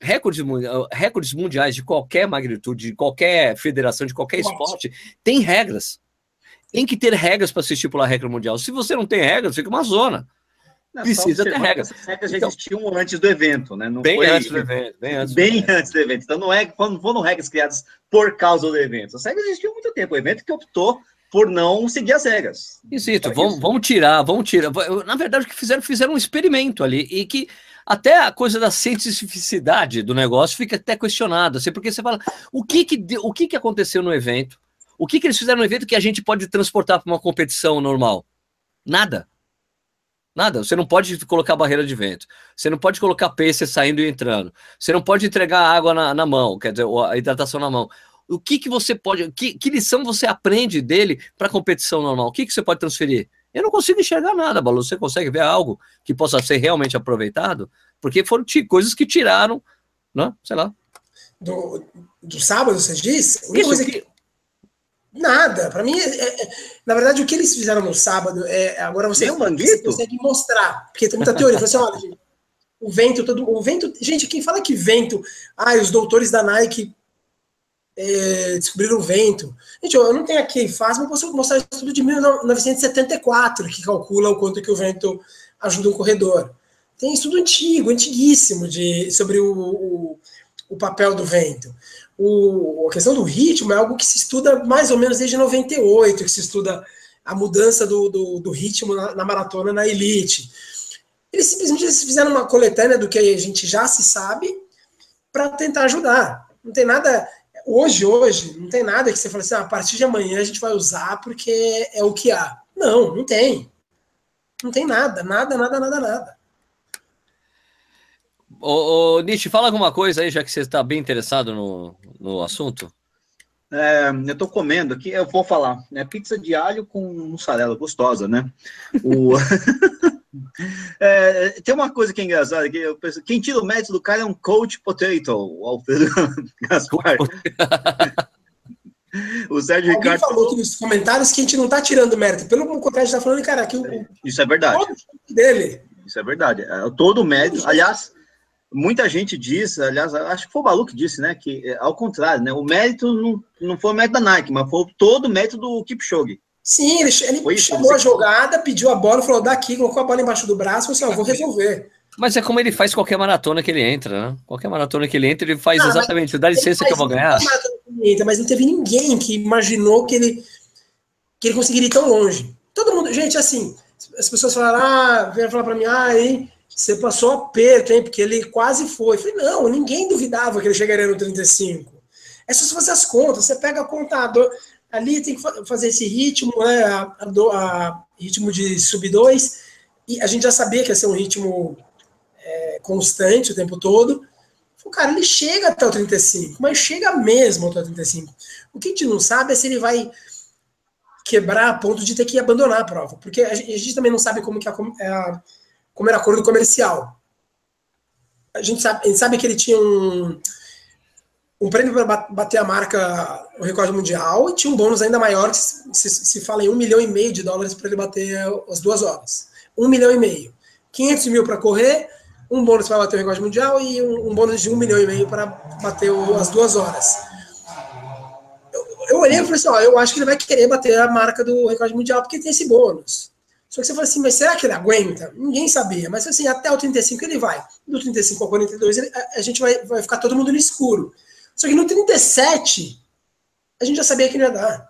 Speaker 1: recordes, recordes mundiais de qualquer magnitude, de qualquer federação, de qualquer esporte, tem regras. Tem que ter regras para se estipular a regra mundial. Se você não tem regras, fica uma zona. Não,
Speaker 2: precisa ter regras. Essas regras então, já existiam antes do evento, né? Não
Speaker 1: bem antes do evento.
Speaker 2: Bem, antes, bem do evento. antes do evento. Então não é quando foram regras criadas por causa do evento. As regras existiam há muito tempo. O evento que optou por não seguir as regras.
Speaker 1: Exito, vamos, vamos tirar, vamos tirar. Na verdade, o que fizeram, fizeram um experimento ali, e que até a coisa da cientificidade do negócio fica até questionada, assim, porque você fala, o que que, o que que aconteceu no evento? O que que eles fizeram no evento que a gente pode transportar para uma competição normal? Nada. Nada. Você não pode colocar barreira de vento. Você não pode colocar pacer saindo e entrando. Você não pode entregar água na, na mão, quer dizer, a hidratação na mão. O que, que você pode. Que, que lição você aprende dele para competição normal? O que, que você pode transferir? Eu não consigo enxergar nada, Balu. Você consegue ver algo que possa ser realmente aproveitado? Porque foram coisas que tiraram, né? Sei lá.
Speaker 3: Do, do sábado, você diz? Uma Isso, coisa que, Nada. Para mim, é, é, na verdade, o que eles fizeram no sábado é agora você, você consegue mostrar, porque tem muita teoria. Você olha, gente, o vento, todo, o vento, gente, quem fala que vento, ah, os doutores da Nike é, descobriram o vento. Gente, eu, não tenho aqui fácil, mas posso mostrar estudo de 1974 que calcula o quanto que o vento ajuda um corredor. Tem estudo antigo, antiguíssimo de sobre o, o, o papel do vento o, a questão do ritmo é algo que se estuda mais ou menos desde 98, que se estuda a mudança do, do, do ritmo na, na, maratona na elite. Eles simplesmente fizeram uma coletânea do que a gente já se sabe para tentar ajudar. Não tem nada. Hoje, hoje, não tem nada que você fale assim, ah, a partir de amanhã a gente vai usar porque é o que há. Não, não tem. Não tem nada, nada, nada, nada, nada.
Speaker 1: Ô, ô Nietzsche, fala alguma coisa aí, já que você está bem interessado no, no assunto.
Speaker 2: É, eu estou comendo aqui, eu vou falar, é pizza de alho com mussarela, gostosa, né? O... é, tem uma coisa que é engraçada, que eu penso, quem tira o mérito do cara é um coach potato, o Alfredo Gaspar.
Speaker 3: o Sérgio Alguém Ricardo falou aqui nos comentários que a gente não está tirando mérito, pelo contrário, a gente está falando, cara, que o,
Speaker 2: isso é verdade.
Speaker 3: dele.
Speaker 2: Isso é verdade. É, todo o mérito, aliás, muita gente diz, aliás, acho que foi o Balu que disse, né, que é, ao contrário, né, o mérito não, não foi o mérito da Nike, mas foi todo o mérito do Kipchoge.
Speaker 3: Sim, ele, ele chamou a jogada, pediu a bola, falou daqui, colocou a bola embaixo do braço e falou assim, vou resolver.
Speaker 1: Mas é como ele faz qualquer maratona que ele entra, né? Qualquer maratona que ele entra, ele faz ah, exatamente, dá licença que eu vou ganhar.
Speaker 3: Entra, mas não teve ninguém que imaginou que ele, que ele conseguiria ir tão longe. Todo mundo, gente, assim, as pessoas falaram, ah, vem falar para mim, ah, hein, você passou aperto, hein? Porque ele quase foi. Eu falei, não, ninguém duvidava que ele chegaria no 35. É só você fazer as contas. Você pega a contador, ali tem que fazer esse ritmo, né? A, a, a ritmo de sub 2. E a gente já sabia que ia ser um ritmo é, constante o tempo todo. O cara, ele chega até o 35, mas chega mesmo até o 35. O que a gente não sabe é se ele vai quebrar a ponto de ter que abandonar a prova. Porque a gente, também não sabe como que a, é a como era acordo comercial. A gente sabe, a gente sabe que ele tinha um, um prêmio para bater a marca, o recorde mundial, e tinha um bônus ainda maior, que se, se fala em um milhão e meio de dólares para ele bater as duas horas. Um milhão e meio. 500 mil para correr, um bônus para bater o recorde mundial e um, um, bônus de um milhão e meio para bater o, as duas horas. Eu, eu olhei e falei assim, ó, eu acho que ele vai querer bater a marca do recorde mundial porque tem esse bônus. Só que você fala assim, mas será que ele aguenta? Ninguém sabia. Mas assim, até o 35 ele vai. Do 35 ao 42 ele, a, a, gente vai, vai ficar todo mundo no escuro. Só que no 37 a gente já sabia que não ia dar.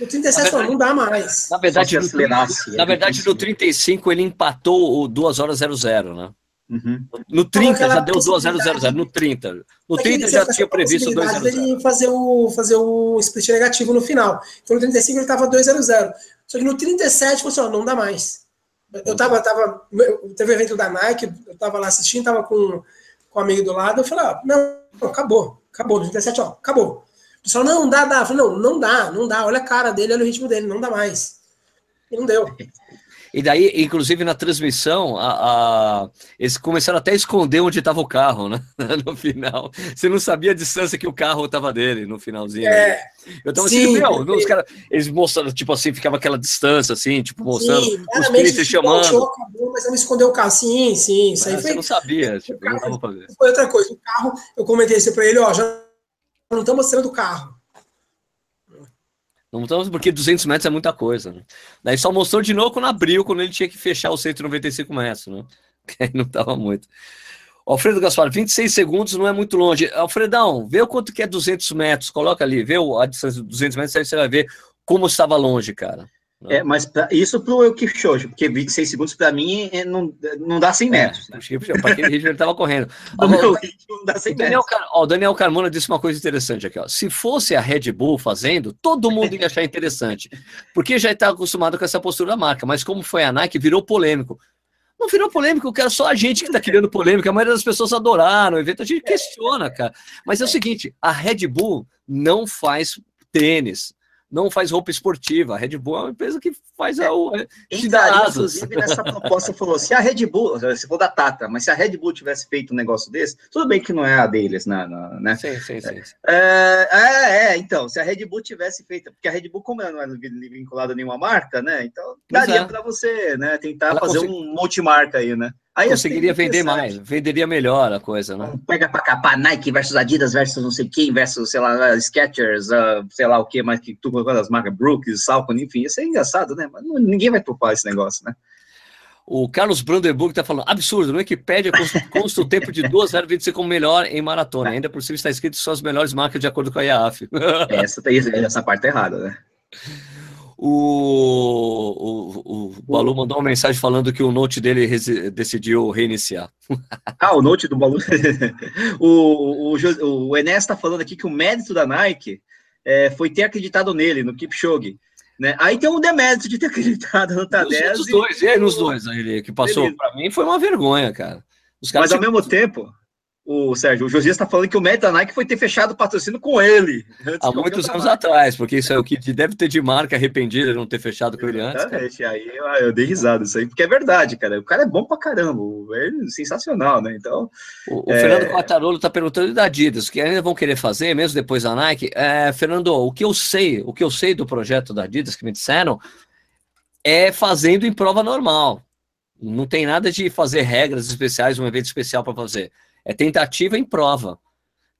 Speaker 3: No 37 verdade, não dá mais.
Speaker 1: Na verdade, no, na verdade, no 35 ele empatou o 2 horas 00, né? Uhum. No 30 já deu 2 0 0 0 no 30. No 30 já tinha previsto 2 0 0
Speaker 3: fazer o fazer o split negativo no final. Então no 35 ele estava 2 0 0. Só que no 37 falou assim, ó, não dá mais. Eu tava, tava, teve um evento da Nike, eu tava lá assistindo, tava com, com um amigo do lado, eu falei, ó, não, não, acabou, acabou, no 37, ó, acabou. O pessoal, não, dá, dá. Eu falei, não, não dá, não dá, olha a cara dele, olha o ritmo dele, não dá mais. E não deu.
Speaker 1: E daí, inclusive na transmissão, a, a, eles começaram até a esconder onde estava o carro, né? No final. Você não sabia a distância que o carro estava dele no finalzinho. É. Eu tava assim, meu, os caras, eles mostraram, tipo assim, ficava aquela distância, assim, tipo, mostrando sim, os clientes chamando. Achou,
Speaker 3: acabou, mas não escondeu o carro. Sim, sim, isso aí
Speaker 1: foi. Você não sabia, tipo, carro, não.
Speaker 3: Foi outra coisa. O carro, eu comentei isso para ele, ó, já não estão mostrando o carro.
Speaker 1: Não porque 200 metros é muita coisa. Né? Daí só mostrou de novo quando abriu, quando ele tinha que fechar os 195 metros. Né? Que aí não estava muito. Alfredo Gaspar, 26 segundos não é muito longe. Alfredão, vê o quanto que é 200 metros, coloca ali, vê a distância de 200 metros, aí você vai ver como estava longe, cara.
Speaker 2: É, mas pra, isso pro Kipchoge, porque 26 segundos para mim é, não, não dá 100 é, metros.
Speaker 1: Né? Para aquele ritmo ele estava correndo. o meu ritmo não dá 100 Daniel, metros. Ó, Daniel Carmona disse uma coisa interessante aqui. Ó. Se fosse a Red Bull fazendo, todo mundo ia achar interessante, porque já está acostumado com essa postura da marca. Mas como foi a Nike, virou polêmico. Não virou polêmico, cara, só a gente que está criando polêmica. A maioria das pessoas adoraram o evento, a gente questiona, cara. Mas é o seguinte: a Red Bull não faz tênis não faz roupa esportiva. A Red Bull é uma empresa que faz a. É,
Speaker 2: Entraria, inclusive, nessa proposta falou: se a Red Bull, se for da Tata, mas se a Red Bull tivesse feito um negócio desse, tudo bem que não é a deles, né? né? Sim, sim, sim. É, é, é, então, se a Red Bull tivesse feito, porque a Red Bull, como ela não é vinculada a nenhuma marca, né? Então, daria é. para você, né, tentar ela fazer um multimarca aí, né? Aí
Speaker 1: conseguiria vender mais, venderia melhor a coisa, né?
Speaker 2: Pega para capar Nike versus Adidas versus não sei quem, versus, sei lá, Skechers, uh, sei lá o que mais que tu colocou as marcas Brooks, Salcone, enfim, isso é engraçado, né? Mas ninguém vai topar esse negócio, né?
Speaker 1: O Carlos Brandenburg está falando, absurdo, no Wikipedia consta o tempo de 2,025 como melhor em maratona. Ainda por cima está escrito são as melhores marcas de acordo com a IAF.
Speaker 2: Essa, essa parte é errada, né?
Speaker 1: O, o, o Balu mandou uma mensagem falando que o Note dele decidiu reiniciar.
Speaker 2: Ah, o Note do Balu. o, o, o Enes está falando aqui que o mérito da Nike é, foi ter acreditado nele, no Kipchoge. Né? Aí tem um demérito de ter acreditado no Tadez.
Speaker 1: Nos dois, e aí nos dois, ele que passou para mim foi uma vergonha, cara.
Speaker 2: Mas ao mesmo tempo, o Sérgio, o Josias está falando que o meta Nike foi ter fechado o patrocínio com ele.
Speaker 1: Há muitos anos atrás, porque isso é o que deve ter de marca arrependida de não ter fechado com ele antes.
Speaker 2: Exatamente, aí eu, eu, dei risada isso aí, porque é verdade, cara. O cara é bom pra caramba, é sensacional, né? Então.
Speaker 1: O, o é... Fernando Quartarolo está perguntando da Adidas, que ainda vão querer fazer, mesmo depois da Nike. É, Fernando, o que eu sei, o que eu sei do projeto da Adidas que me disseram é fazendo em prova normal. Não tem nada de fazer regras especiais, um evento especial para fazer. É tentativa em prova.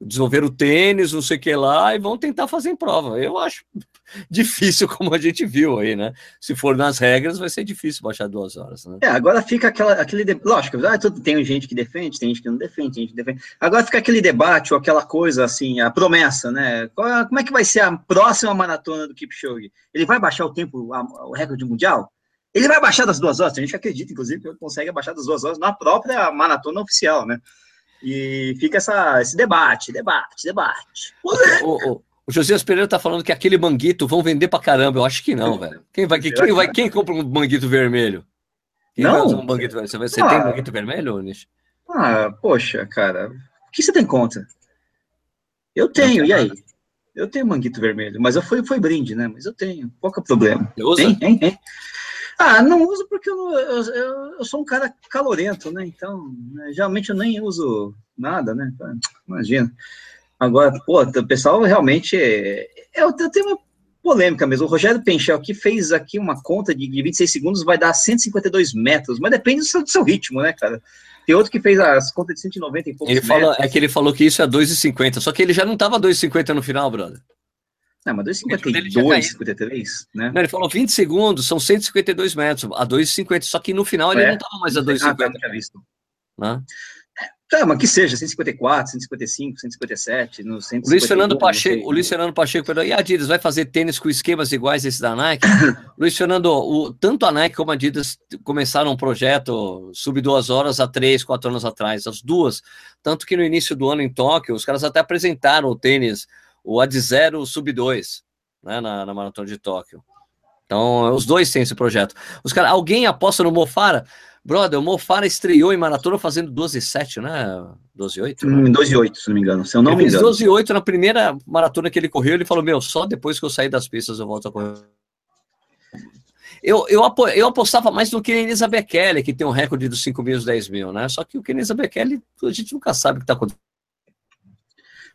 Speaker 1: Desenvolver o tênis, não sei o que lá, e vão tentar fazer em prova. Eu acho difícil, como a gente viu aí, né? Se for nas regras, vai ser difícil baixar duas horas. Né?
Speaker 2: É, agora fica aquela, aquele. De... Lógico, ah, tudo, tem gente que defende, tem gente que não defende, tem gente que defende. Agora fica aquele debate ou aquela coisa assim, a promessa, né? Como é que vai ser a próxima maratona do Kipchoge? Ele vai baixar o tempo, o recorde mundial? Ele vai baixar das duas horas? A gente acredita, inclusive, que ele consegue baixar das duas horas na própria maratona oficial, né? E fica essa, esse debate, debate, debate.
Speaker 1: O, o, o Josias Pereira tá falando que aquele manguito vão vender pra caramba. Eu acho que não, velho. Quem vai, quem vai, quem compra um manguito vermelho? Quem
Speaker 2: não.
Speaker 1: Um manguito, você você ah, tem manguito vermelho, Nish?
Speaker 2: Ah, poxa, cara. O que você tem conta? Eu tenho, e aí? Eu tenho manguito vermelho, mas eu fui, foi brinde, né? Mas eu tenho. Qual que é o problema?
Speaker 1: Você usa? Tem,
Speaker 2: tem, tem. Ah, não uso porque eu, eu, eu, sou um cara calorento, né? Então, né, geralmente eu nem uso nada, né? Imagina. Agora, pô, o pessoal realmente. É, eu, eu tenho uma polêmica mesmo. O Rogério Penchel que fez aqui uma conta de, de 26 segundos vai dar 152 metros, mas depende do seu, do seu ritmo, né, cara? Tem outro que fez as contas de 190 e poucos
Speaker 1: ele fala, É que ele falou que isso é 2,50, só que ele já não tava 2,50 no final, brother.
Speaker 2: Não, mas 2,52, 53, né?
Speaker 1: Não, ele falou 20 segundos, são 152 metros, a 2,50, só que no final ele é. não estava mais a 2,50. Ah, tá, não tinha visto.
Speaker 2: Né? Tá, mas que seja, 154, 155, 157, no 151,
Speaker 1: Luiz Fernando Pacheco, o Luiz Fernando Pacheco, perdão, e a Adidas vai fazer tênis com esquemas iguais esse da Nike? Luiz Fernando, o, tanto a Nike como a Adidas começaram um projeto sub duas horas há três, quatro anos atrás, as duas, tanto que no início do ano em Tóquio, os caras até apresentaram o tênis o Ad Zero Sub 2, né, na, na Maratona de Tóquio. Então, os dois têm esse projeto. Os cara, alguém aposta no Mofara? Brother, o Mofara estreou em maratona fazendo 12,7, né? 12,8?
Speaker 2: Né? 12,8, se não me engano. Se eu não
Speaker 1: ele
Speaker 2: me engano.
Speaker 1: 12,8 na primeira maratona que ele correu. Ele falou: Meu, só depois que eu sair das pistas eu volto a correr. Eu, eu, eu apostava mais no Kenenisa Bekele, que tem um recorde dos 5 mil e 10 mil, né? Só que o Kenenisa Bekele, a gente nunca sabe o que está acontecendo.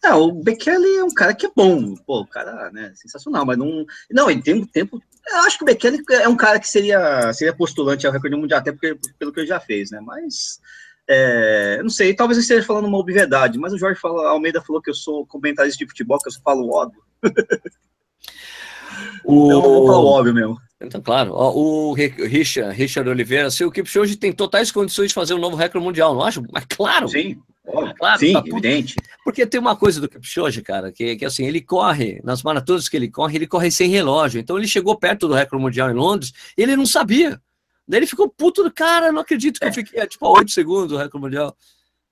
Speaker 2: É, o Bekele é um cara que é bom, pô, o cara, né, sensacional, mas não, não, ele tem um tempo, eu acho que o Bekele é um cara que seria, seria postulante ao recorde mundial, até porque, pelo que ele já fez, né, mas, é, não sei, talvez eu esteja falando uma obviedade, mas o Jorge fala, Almeida falou que eu sou comentarista de futebol, que eu só falo óbvio. o... Eu não vou falar óbvio mesmo.
Speaker 1: Então, claro, o Richard, Richard Oliveira, se o Kipchoge tem totais condições de fazer um novo recorde mundial, não acho? Mas claro.
Speaker 2: Sim, claro, Sim, tá evidente.
Speaker 1: Porque tem uma coisa do Kipchoge, cara, que, que assim, ele corre, nas maratonas que ele corre, ele corre sem relógio. Então ele chegou perto do recorde mundial em Londres, ele não sabia. Daí ele ficou puto do cara, não acredito que eu fiquei tipo a 8 segundos do recorde mundial.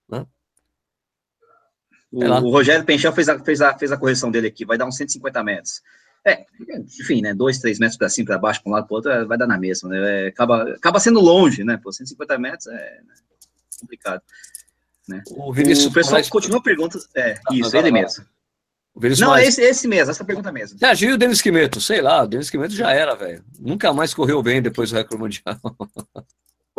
Speaker 1: Né?
Speaker 2: O, o, Rogério Penchel fez a, fez, a, fez a correção dele aqui, vai dar uns 150 metros. É, enfim, né? Dois, três metros para cima, para baixo, para um lado, para outro, vai dar na mesma, né? É, acaba, acaba sendo longe, né? Pô, 150 metros é né? complicado. Né? O, Vinícius o pessoal continua perguntando. É, ah, isso, ele mesmo. Não, é esse, esse mesmo, essa pergunta mesmo.
Speaker 1: É, Gil e o Denis Quimeto, sei lá, o Denis Quimeto já era, velho. Nunca mais correu bem depois do recorde mundial.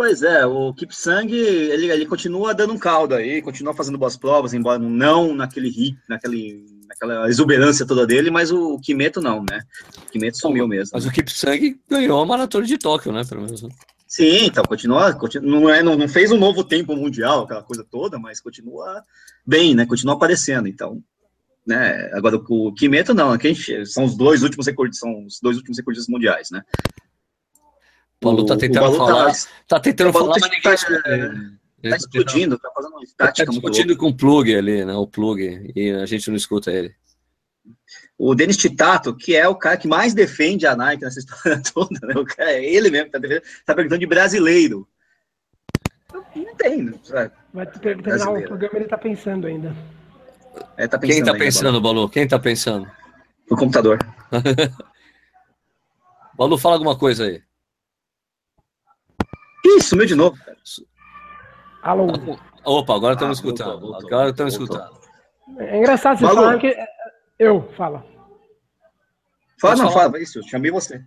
Speaker 2: Pois é, o Kipsang, ele, ele continua dando um caldo aí, continua fazendo boas provas, embora não naquele hit, naquele, naquela exuberância toda dele, mas o Kimeto não, né? O Kimeto sumiu mesmo.
Speaker 1: Mas o Kipsang ganhou a maratona de Tóquio, né, pelo menos.
Speaker 2: Sim, então continua, continua não, é, não, não fez um novo tempo mundial, aquela coisa toda, mas continua bem, né? Continua aparecendo, então. Né? Agora o Kimeto não, quem, são os dois últimos recordes, são os dois últimos recordistas mundiais, né?
Speaker 1: O Paulo tá tentando falar, tá, tá tentando falar, mas ninguém
Speaker 2: tá, tá explodindo, tá fazendo uma estática
Speaker 1: tá discutindo com o plug ali, né? O plug, e a gente não escuta ele
Speaker 2: o Denis Titato, que é o cara que mais defende a Nike nessa história toda, né? O cara, é ele mesmo que tá, tá perguntando de brasileiro. Não tem,
Speaker 3: sabe? Vai terminar o programa, ele tá pensando ainda.
Speaker 1: É, tá pensando Quem tá ainda, pensando, Balu? Quem tá pensando?
Speaker 2: O computador.
Speaker 1: Balu, fala alguma coisa aí.
Speaker 2: Ih, sumiu de novo.
Speaker 1: Alô? Opa, agora estamos ah, escutando. Voltou, voltou, agora estamos escutando.
Speaker 3: É engraçado você falar que. Eu, fala.
Speaker 2: Fala, não, fala, isso, eu chamei você.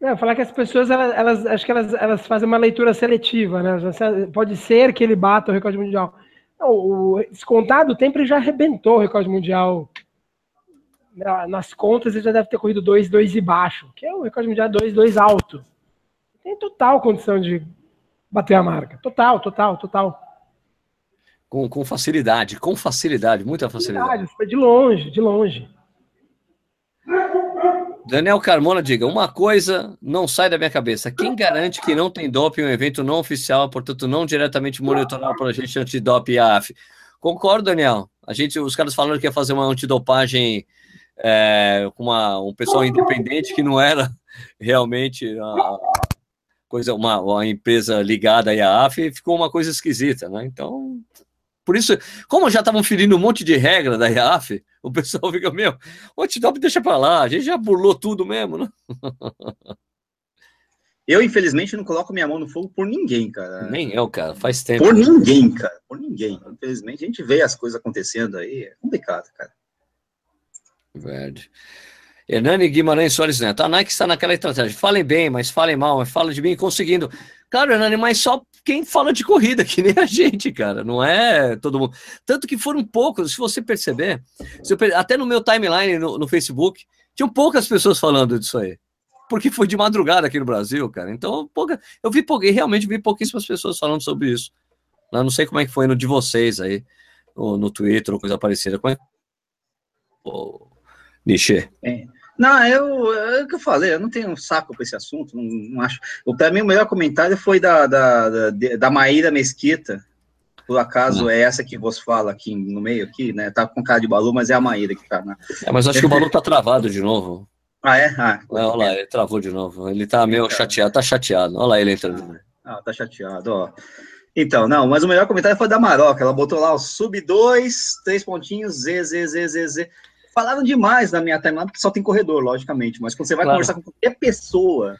Speaker 3: É, falar que as pessoas, elas, elas, acho que elas, elas fazem uma leitura seletiva, né? Pode ser que ele bata o recorde mundial. Não, o descontado o tempo ele já arrebentou o recorde mundial. Nas contas ele já deve ter corrido 2, 2 e baixo, que é o recorde mundial 2, 2 alto. Tem total condição de bater a marca. Total, total, total.
Speaker 1: Com, com facilidade, com facilidade, muita facilidade.
Speaker 3: Foi de longe, de longe.
Speaker 1: Daniel Carmona diga: uma coisa não sai da minha cabeça. Quem garante que não tem doping em um evento não oficial, portanto, não diretamente monitorado pela gente antidoping e AF? Concordo, Daniel. A gente, os caras falando que ia fazer uma antidopagem é, com uma, um pessoal independente que não era realmente a, coisa, uma, uma empresa ligada à AF, ficou uma coisa esquisita, né? Então, por isso, como já estavam ferindo um monte de regra da IAF, o pessoal fica, meu, o antidoping deixa para lá, a gente já burlou tudo mesmo, né?
Speaker 2: Eu, infelizmente, não coloco minha mão no fogo por ninguém, cara.
Speaker 1: Nem eu, cara, faz tempo.
Speaker 2: Por ninguém, cara, por ninguém. Infelizmente, a gente vê as coisas acontecendo aí, é complicado, cara.
Speaker 1: Verdade. Hernani Guimarães Soares Neto. A Nike está naquela estratégia. Falem bem, mas falem mal, mas fala de mim conseguindo. Claro, Hernani, mas só quem fala de corrida, que nem a gente, cara. Não é todo mundo. Tanto que foram poucos, se você perceber, se até no meu timeline no, no, Facebook, tinham poucas pessoas falando disso aí. Porque foi de madrugada aqui no Brasil, cara. Então, pouca... eu vi pouquinho, realmente vi pouquíssimas pessoas falando sobre isso. Eu não sei como é que foi no de vocês aí, no, no Twitter ou coisa parecida. Como é? Oh, Nichê.
Speaker 2: Não, eu, é o que eu falei, eu não tenho um saco para esse assunto, não, não acho. Para mim, o melhor comentário foi da, da, da, da Maíra Mesquita, por acaso é essa que você fala aqui no meio, aqui, né? Tá com cara de Balu, mas é a Maíra que tá, né?
Speaker 1: É, mas acho que o Balu tá travado de novo.
Speaker 2: Ah, é? Ah,
Speaker 1: olha lá, ele travou de novo. Ele tá meio chateado, tá chateado. Olha lá ele entrando.
Speaker 2: Ah, tá chateado, ó. Então, não, mas o melhor comentário foi da Maroca. Ela botou lá o sub 2, três pontinhos, Z, Z, Z, Z, Z. Falaram demais na minha timeline, porque só tem corredor, logicamente, mas quando você vai claro. conversar com qualquer pessoa,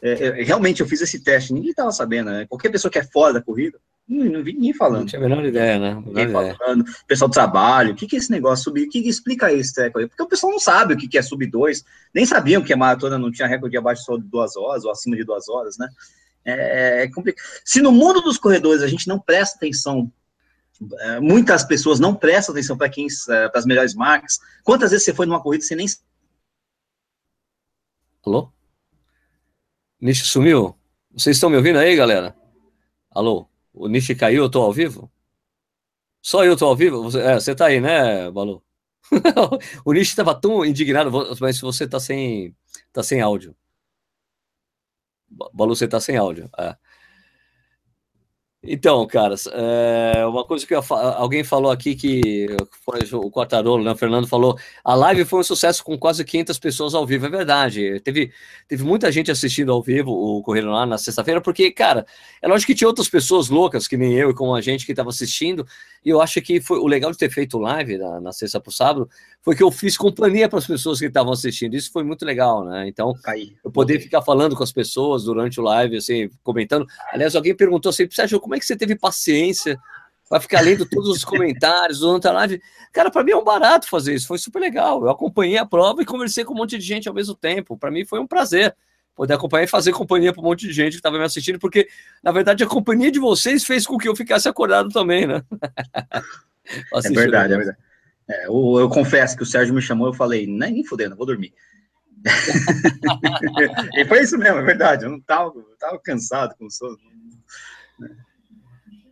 Speaker 2: é, é, realmente eu fiz esse teste, ninguém estava sabendo, né? Qualquer pessoa que é fora da corrida, não, não vi ninguém falando. Não
Speaker 1: tinha a menor ideia, né? Ninguém
Speaker 2: ideia. falando. Pessoal do trabalho, o que, que é esse negócio subir? O que, que explica esse aí? Porque o pessoal não sabe o que, que é sub 2, nem sabiam que a maratona não tinha recorde abaixo só de duas horas ou acima de duas horas, né? É, é complicado. Se no mundo dos corredores a gente não presta atenção muitas pessoas não prestam atenção para quem é, para as melhores marcas. Quantas vezes você foi numa corrida você nem
Speaker 1: Alô? Nish sumiu? Vocês estão me ouvindo aí, galera? Alô? O Nish caiu, eu tô ao vivo? Só eu tô ao vivo? Você, é, você tá aí, né, Balu? o Nish estava tão indignado, mas você tá sem, tá sem áudio. Balu, você tá sem áudio. É. Então, caras, é uma coisa que alguém falou aqui que foi o Quartarolo, né? O Fernando falou, a live foi um sucesso com quase 500 pessoas ao vivo, é verdade. Teve, teve muita gente assistindo ao vivo o Correio lá na sexta-feira, porque, cara, é lógico que tinha outras pessoas loucas, que nem eu e como a gente que estava assistindo, e eu acho que foi o legal de ter feito live na, na sexta para o sábado, foi que eu fiz companhia para as pessoas que estavam assistindo, isso foi muito legal, né? Então, Aí, eu poder ficar falando com as pessoas durante o live, assim, comentando. Aliás, alguém perguntou assim, achou como é que você teve paciência para ficar lendo todos os comentários durante a live? Cara, para mim é um barato fazer isso, foi super legal. Eu acompanhei a prova e conversei com um monte de gente ao mesmo tempo. Para mim foi um prazer poder acompanhar e fazer companhia para um monte de gente que estava me assistindo, porque, na verdade, a companhia de vocês fez com que eu ficasse acordado também, né?
Speaker 2: é verdade, é verdade. É, eu, eu, confesso que o Sérgio me chamou, eu falei, nem fudendo, vou dormir. e foi isso mesmo, é verdade. Eu não tava, eu tava cansado com o sono.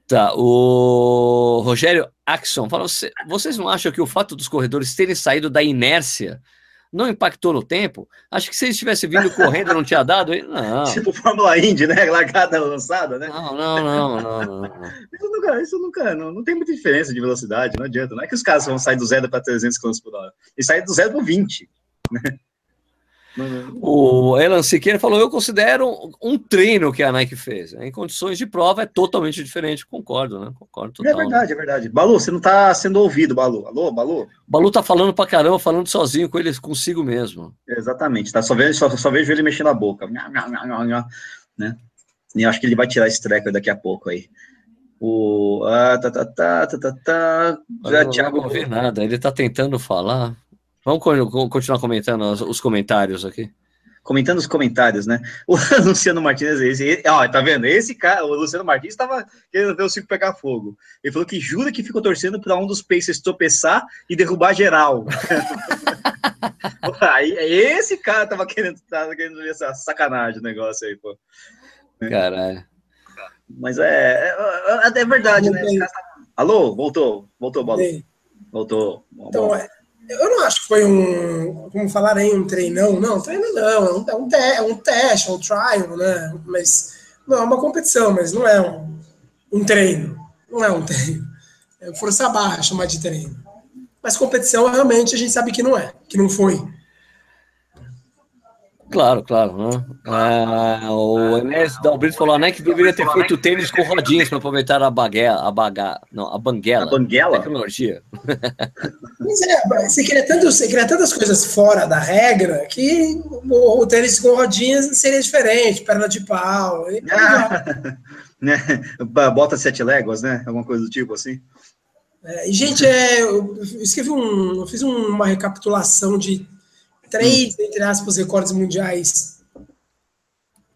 Speaker 1: Tá, o Rogério Axon fala: vocês não acham que o fato dos corredores terem saído da inércia não impactou no tempo? Acho que se eles tivessem vindo correndo, não tinha dado? Não.
Speaker 2: Tipo Fórmula Indy, né? Largada lançada, né?
Speaker 1: Não, não, não, não. não, não.
Speaker 2: isso nunca, isso nunca não, não, tem muita diferença de velocidade, não adianta. Não é que os caras vão sair do zero para 300 km por hora. Eles saem do zero para 20. Né?
Speaker 1: O Elan Siqueira falou: Eu considero um treino que a Nike fez. Em condições de prova é totalmente diferente. Concordo, né? Concordo
Speaker 2: total. É verdade, é verdade. Balu, você não está sendo ouvido, Balu. Alô, Balu?
Speaker 1: Balu tá falando pra caramba, falando sozinho com ele, consigo mesmo.
Speaker 2: Exatamente, tá? Só vejo, só, só vejo ele mexendo a boca. Né? E acho que ele vai tirar esse treco daqui a pouco aí. O. Ah, tá, tá, tá, tá, tá, tá.
Speaker 1: Já, não, Thiago... não ouvi nada, ele tá tentando falar. Vamos continuar comentando os comentários aqui
Speaker 2: comentando os comentários, né? O Luciano Martins, esse, ó, tá vendo? Esse cara, o Luciano Martins estava querendo ver o Cico pegar fogo. Ele falou que jura que ficou torcendo para um dos Pacers tropeçar e derrubar geral. aí, esse cara tava querendo, tava querendo ver essa sacanagem o negócio aí, pô.
Speaker 1: Caralho.
Speaker 2: Mas é, é, é verdade, né? Tá... Alô, voltou, voltou, bola. Voltou.
Speaker 3: Então, é, eu não acho que foi um, como falar aí, um treinão. Não, treino não, é um, é é um teste, é um trial, né? Mas não é uma competição, mas não é um, um treino. Não é um treino. É força barra chamar de treino. Mas competição realmente a gente sabe que não é, que não foi.
Speaker 1: Claro, claro. Né? Ah, o Enes Dalbrito falou né, que deveria ter feito tênis com rodinhas para aproveitar a baguela, a baga, não, a banguela. A
Speaker 2: banguela?
Speaker 1: Tecnologia.
Speaker 3: Mas é, você queria, tanto, você queria tantas coisas fora da regra que o, o tênis com rodinhas seria diferente, perna de pau. E,
Speaker 2: ah, né? Bota sete léguas, né? Alguma coisa do tipo assim.
Speaker 3: É, e, gente, é, eu escrevi um. Eu fiz uma recapitulação de três, entre aspas, recordes mundiais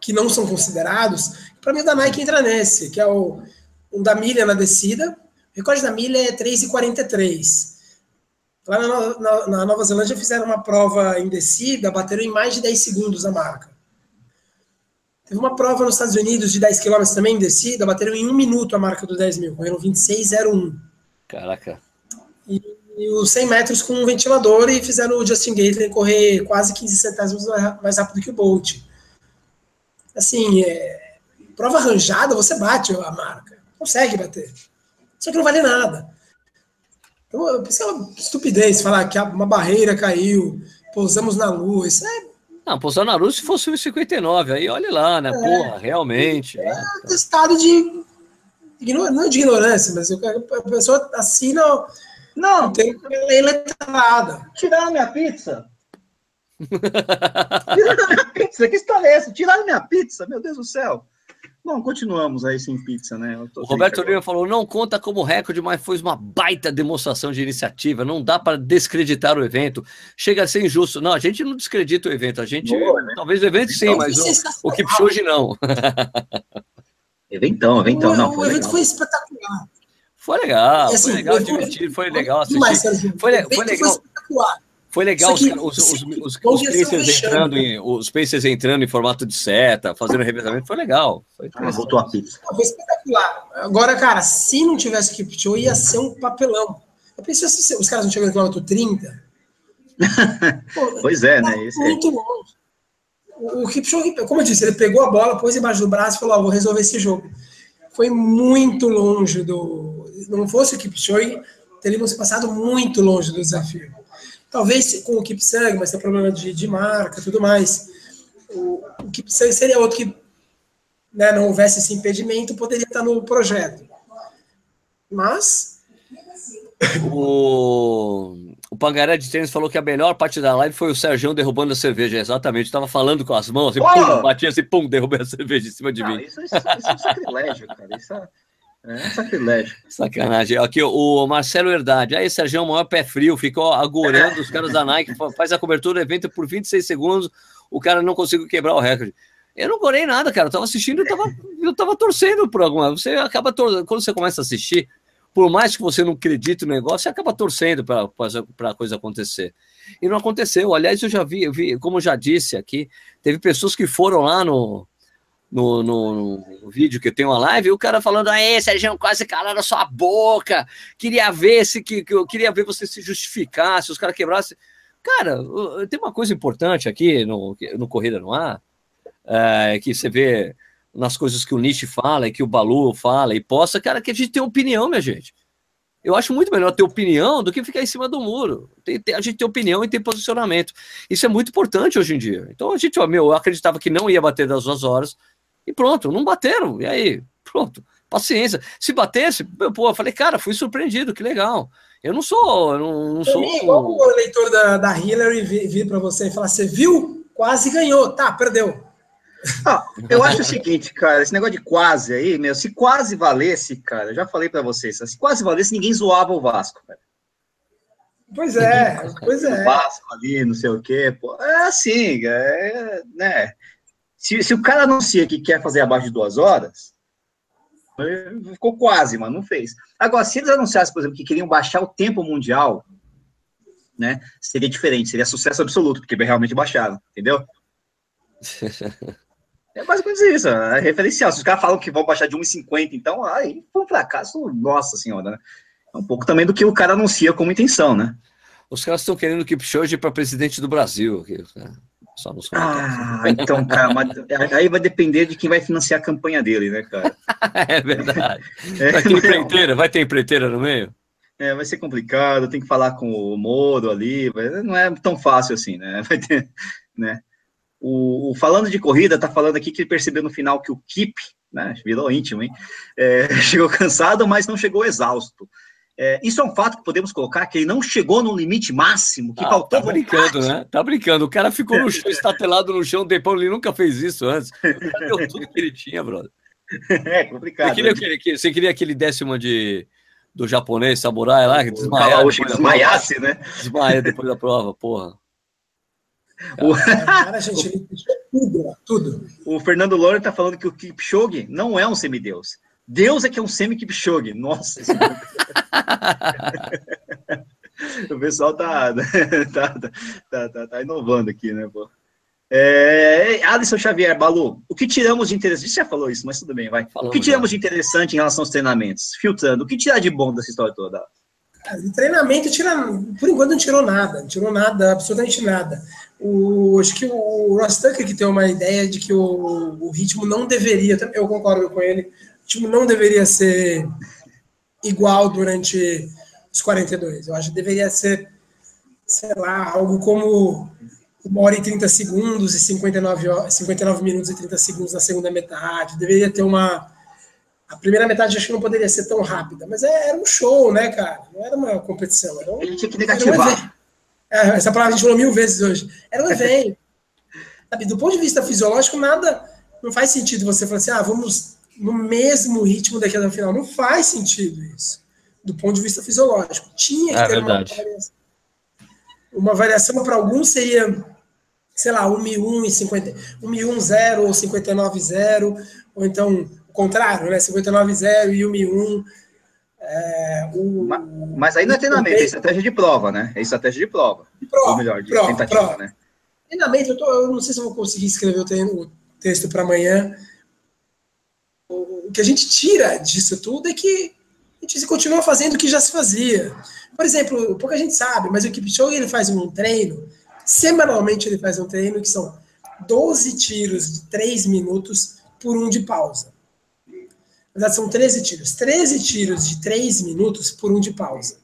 Speaker 3: que não são considerados, para mim o da Nike entra nesse, que é o, o da milha na descida. O recorde da milha é 3,43. Lá na, na, na, Nova Zelândia fizeram uma prova em descida, bateram em mais de 10 segundos a marca. Teve uma prova nos Estados Unidos de 10 km também em descida, bateram em um minuto a marca do 10 mil, correram 26,01.
Speaker 1: Caraca.
Speaker 3: E e os 100 metros com um ventilador e fizeram o Justin Gatlin correr quase 15 centésimos mais rápido que o Bolt. Assim, é, prova arranjada, você bate a marca. Consegue bater. Só que não vale nada. Então, isso é uma estupidez falar que uma barreira caiu, pousamos na lua. Isso é.
Speaker 1: Não, pousar na lua se fosse o 59, aí olha lá, né? É, Porra, realmente.
Speaker 3: É né? estado de. Não de ignorância, mas a pessoa assina
Speaker 2: não, tem lei letrada. Tiraram minha pizza. Tiraram minha pizza. Que história é essa? Tiraram minha pizza? Meu Deus do céu. Bom, continuamos aí sem pizza, né?
Speaker 1: O Roberto Lima falou: não conta como recorde, mas foi uma baita demonstração de iniciativa. Não dá para descreditar o evento. Chega a ser injusto. Não, a gente não descredita o evento. A gente. Boa, né? Talvez o evento sim, então, mas o, o Kipchoge não.
Speaker 2: Eventão, eventão, não.
Speaker 3: O evento foi espetacular.
Speaker 1: Foi legal, assim, foi legal, divertido, foi legal assistir. Demais, foi, foi legal. Foi legal os, os, os, os, os Pacers entrando em, os Pacers entrando em formato de seta, fazendo revezamento, foi legal. Foi
Speaker 2: ah, voltou a pizza.
Speaker 3: Foi espetacular. Agora, cara, se não tivesse Keep Show, ia ser um papelão. Eu pensei se os caras não chegam no quilômetro 30.
Speaker 2: Pô, pois é, né? Esse
Speaker 3: muito é. longe. O Keep Show, como eu disse, ele pegou a bola, pôs embaixo do braço e falou: oh, vou resolver esse jogo. Foi muito longe do, não fosse o Kipchoge, teríamos passado muito longe do desafio. Talvez com o Kipsang, mas tem problema de, de marca tudo mais. O, o Kipsang seria outro que né, não houvesse esse impedimento, poderia estar no projeto. Mas.
Speaker 1: O, o Pangaré de Tênis falou que a melhor parte da live foi o Sérgio derrubando a cerveja. Exatamente, estava falando com as mãos, assim, pum, batia assim, pum, derrubei a cerveja em cima de não, mim.
Speaker 2: Isso, isso, isso é um sacrilégio, cara. Isso é. É sacrilégio.
Speaker 1: Sacanagem. Aqui o Marcelo Herdade. Aí, Sérgio, o maior pé frio, ficou agorando os caras da Nike, faz a cobertura do evento por 26 segundos, o cara não conseguiu quebrar o recorde. Eu não gorei nada, cara. Eu tava assistindo e tava, eu tava torcendo por alguma. Você acaba torcendo. Quando você começa a assistir, por mais que você não acredite no negócio, você acaba torcendo para a coisa acontecer. E não aconteceu. Aliás, eu já vi, eu vi, como eu já disse aqui, teve pessoas que foram lá no, no, no, no, vídeo que tenho uma live, o cara falando, aí, Sérgio, quase calaram a sua boca, queria ver se que, que eu queria ver você se justificar, se os caras quebrassem. Cara, tem uma coisa importante aqui no, no Corrida no Ar, é, que você vê nas coisas que o Nietzsche fala e que o Balu fala e posta, cara, que a gente tem opinião, minha gente. Eu acho muito melhor ter opinião do que ficar em cima do muro. Tem, tem, a gente tem opinião e tem posicionamento. Isso é muito importante hoje em dia. Então a gente, ó, meu, eu acreditava que não ia bater das duas horas. E pronto, não bateram. E aí, pronto, paciência. Se batesse, pô, eu falei, cara, fui surpreendido, que legal. Eu não sou, eu não, não sou. Mim,
Speaker 3: igual o eleitor da, da Hillary vir, vir para você e falar: você viu? Quase ganhou. Tá, perdeu.
Speaker 2: Ah, eu acho o seguinte, cara, esse negócio de quase aí, meu, se quase valesse, cara, eu já falei para vocês, se quase valesse, ninguém zoava o Vasco, cara.
Speaker 3: Pois é, pois é.
Speaker 2: O Vasco ali, não sei o quê, pô, é assim, é, né? Se, se o cara anuncia que quer fazer abaixo de duas horas, ficou quase, mas não fez. Agora, se eles anunciassem, por exemplo, que queriam baixar o tempo mundial, né, seria diferente, seria sucesso absoluto, porque realmente baixaram, entendeu? É basicamente isso, é referencial. Se os caras falam que vão baixar de 1,50, então aí foi um fracasso, nossa senhora, né? É um pouco também do que o cara anuncia como intenção, né?
Speaker 1: Os caras estão querendo que Kipchoge para presidente do Brasil.
Speaker 2: Né? Só nos ah, então, cara, mas aí vai depender de quem vai financiar a campanha dele, né, cara?
Speaker 1: é verdade. É, vai ter empreiteira, vai ter empreiteira no meio?
Speaker 2: É, vai ser complicado, tem que falar com o Moro ali, não é tão fácil assim, né? Vai ter, né? O, o, falando de corrida, tá falando aqui que ele percebeu no final que o Kip, né, virou íntimo, hein? É, chegou cansado, mas não chegou exausto. É, isso é um fato que podemos colocar, que ele não chegou no limite máximo, que ah, faltou
Speaker 1: Tá brincando, né? Tá brincando. O cara ficou no chão, estatelado no chão, depois ele nunca fez isso antes. Deu tudo que ele tinha, brother.
Speaker 2: É complicado.
Speaker 1: Você queria, né? que, você queria que ele desse uma de, do japonês samurai lá, que desmaiasse,
Speaker 2: desmaiasse, né?
Speaker 1: Desmaia depois da prova, porra.
Speaker 2: O... Cara, gente, tudo, tudo. O Fernando Loura está falando que o Kipchoge não é um semideus. Deus é que é um semi-Kipchoge. Nossa. o pessoal tá, tá, tá, tá, tá, inovando aqui, né, pô? É, Alisson Xavier, Balu, o que tiramos de interessante? Você já falou isso, mas tudo bem, vai. Falamos, o que tiramos já. de interessante em relação aos treinamentos? Filtrando, o que tirar de bom dessa história toda?
Speaker 3: De treinamento, tira, por enquanto não tirou nada, não tirou nada, absolutamente nada. O, acho que o Ross Tucker que tem uma ideia de que o, o ritmo não deveria, eu concordo com ele, o ritmo não deveria ser igual durante os 42. Eu acho que deveria ser, sei lá, algo como uma hora e 30 segundos e 59, 59 minutos e 30 segundos na segunda metade. Deveria ter uma. A primeira metade acho que não poderia ser tão rápida, mas é, era um show, né, cara? Não era uma competição. Era um,
Speaker 2: Ele tinha que negativar.
Speaker 3: É, essa palavra a gente falou mil vezes hoje. Era um evento. Sabe, do ponto de vista fisiológico, nada. Não faz sentido você falar assim, ah, vamos no mesmo ritmo o final. Não faz sentido isso. Do ponto de vista fisiológico. Tinha que é, ter verdade. uma variação. Uma variação para alguns seria, sei lá, 1.1 e 50, 1.1 ou 59,0, ou então o contrário, né? 59,0 e 1.1.
Speaker 2: É, o, mas, mas, aí não é treinamento, é estratégia de prova, né? É estratégia de prova.
Speaker 3: De prova ou melhor, de prova, tentativa, prova. né? Treinamento, eu, tô, eu não sei se eu vou conseguir escrever o, o texto para amanhã. Que a gente tira disso tudo é que a gente continua fazendo o que já se fazia. Por exemplo, pouca gente sabe, mas o Kipchoge ele faz um treino, semanalmente ele faz um treino que são 12 tiros de 3 minutos por um de pausa verdade, são 13 tiros. 13 tiros de 3 minutos por um de pausa.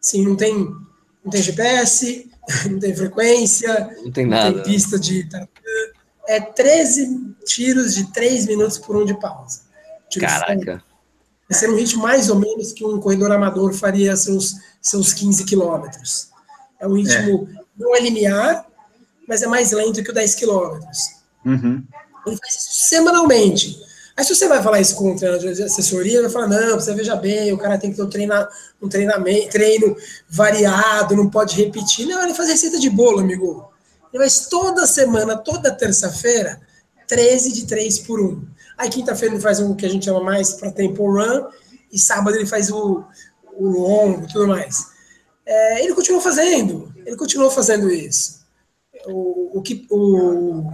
Speaker 3: Sim, não tem, não tem GPS, não tem frequência,
Speaker 1: não tem nada.
Speaker 3: Não tem pista de É 13 tiros de 3 minutos por um de pausa.
Speaker 1: Tiro Caraca.
Speaker 3: Vai ser um ritmo mais ou menos que um corredor amador faria seus, seus 15 quilômetros. É um ritmo, é. não é linear, mas é mais lento que o 10 quilômetros.
Speaker 2: Uhum.
Speaker 3: Ele faz isso semanalmente. Aí se você vai falar isso com um treinador de assessoria, ele vai falar, não, você veja bem, o cara tem que ter um, treina, um treinamento, treino variado, não pode repetir. Não, ele faz receita de bolo, amigo. Ele faz toda semana, toda terça-feira, 13 de 3 por 1. Aí quinta-feira ele faz um que a gente chama mais para tempo run, e sábado ele faz o, o longo e tudo mais. É, ele continuou fazendo, ele continuou fazendo isso. O, o, o, o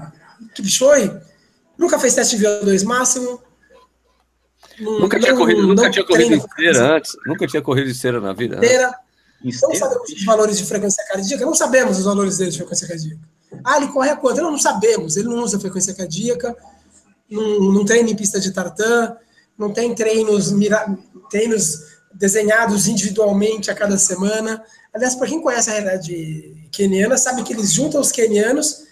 Speaker 3: Kipchoge Nunca fez teste de VO2 máximo.
Speaker 1: nunca tinha corrido, nunca tinha corrido esteira antes. Nunca tinha corrido esteira na vida. Esteira.
Speaker 3: Não sabemos os valores de frequência cardíaca. Não sabemos os valores dele de frequência cardíaca. Ah, ele corre a quanto? Não, não sabemos. Ele não usa frequência cardíaca. Não, não treina em pista de tartan. Não tem treinos, mira, treinos desenhados individualmente a cada semana. Aliás, para quem conhece a realidade queniana, sabe que eles juntam os quenianos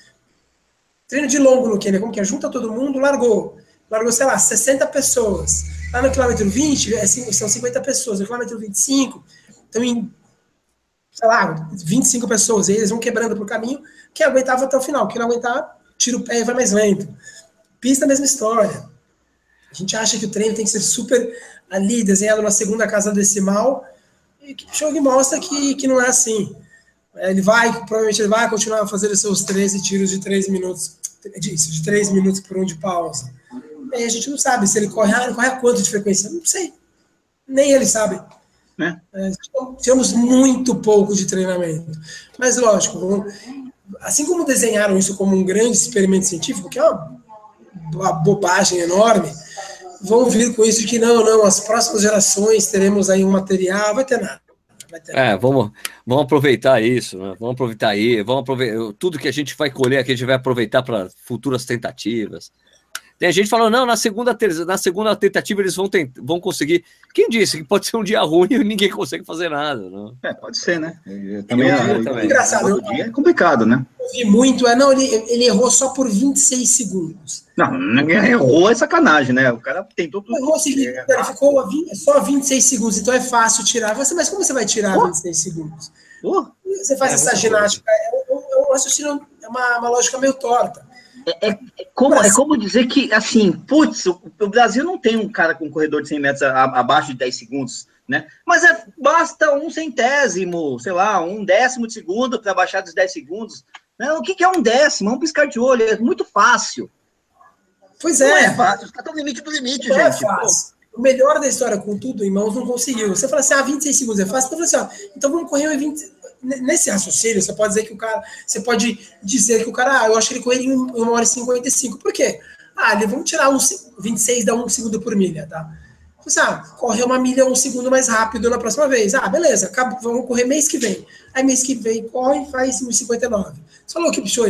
Speaker 3: Treino de longo no Quênia, como que é? Junta todo mundo, largou. Largou, sei lá, 60 pessoas. Lá no quilômetro 20, é, são 50 pessoas. No quilômetro 25, estão em, sei lá, 25 pessoas. E eles vão quebrando por caminho. Quem aguentava até o final. Quem não aguentar, tira o pé e vai mais lento. Pista, mesma história. A gente acha que o treino tem que ser super ali, desenhado na segunda casa decimal, e que Kipchoge mostra que, que não é assim. Ele vai, provavelmente ele vai continuar a fazer os seus 13 tiros de 3 minutos, disso, de 3 minutos por um de pausa. E a gente não sabe se ele corre, ah, ele corre a quanto de frequência? Não sei. Nem ele sabe. Né? É, temos muito pouco de treinamento. Mas, lógico, assim como desenharam isso como um grande experimento científico, que é uma, uma bobagem enorme, vão vir com isso de que não, não, as próximas gerações teremos aí um material, vai ter nada.
Speaker 1: É, vamos, vamos aproveitar isso, né? vamos aproveitar aí, vamos aproveitar tudo que a gente vai colher aqui, a gente vai aproveitar para futuras tentativas. Tem gente falando, não, na segunda, na segunda tentativa eles vão, vão conseguir. Quem disse que pode ser um dia ruim e ninguém consegue fazer nada? Não?
Speaker 2: É, pode ser, né? também, é, é, também. engraçado. Eu, é complicado, né?
Speaker 3: Eu vi muito, é, não, ele, ele errou só por 26 segundos.
Speaker 2: Não, ninguém errou é sacanagem, né? O cara tentou tudo.
Speaker 3: Errou, assim, ele ficou só 26 segundos, então é fácil tirar. Você, mas como você vai tirar Pô? 26 segundos? Pô? Você faz é, essa ginástica, é, um, é, é uma, uma lógica meio torta.
Speaker 2: É, é, é, como, é como dizer que, assim, putz, o, o, Brasil não tem um cara com um corredor de 100 metros a, a, abaixo de 10 segundos, né? Mas é, basta um centésimo, sei lá, um décimo de segundo para baixar dos 10 segundos. Né? O que, que, é um décimo? É um piscar de olho, é muito fácil.
Speaker 3: Pois é. Não é
Speaker 2: fácil, está no limite do limite, não é gente. É fácil.
Speaker 3: O melhor da história, com tudo em mãos, não conseguiu. Você fala assim, ah, 26 segundos é fácil. Então, assim, ó, então vamos correr 20, nesse raciocínio, você pode dizer que o cara. Você pode dizer que o cara, ah, eu acho que ele correria em 1 hora e 55. Por quê? Ah, ele, vamos tirar um, 26 dá 1 segundo por milha, tá? Você, ah, corre uma milha um segundo mais rápido na próxima vez. Ah, beleza, acaba, vamos correr mês que vem. Aí mês que vem corre e faz 1,59. Você falou que, bicho,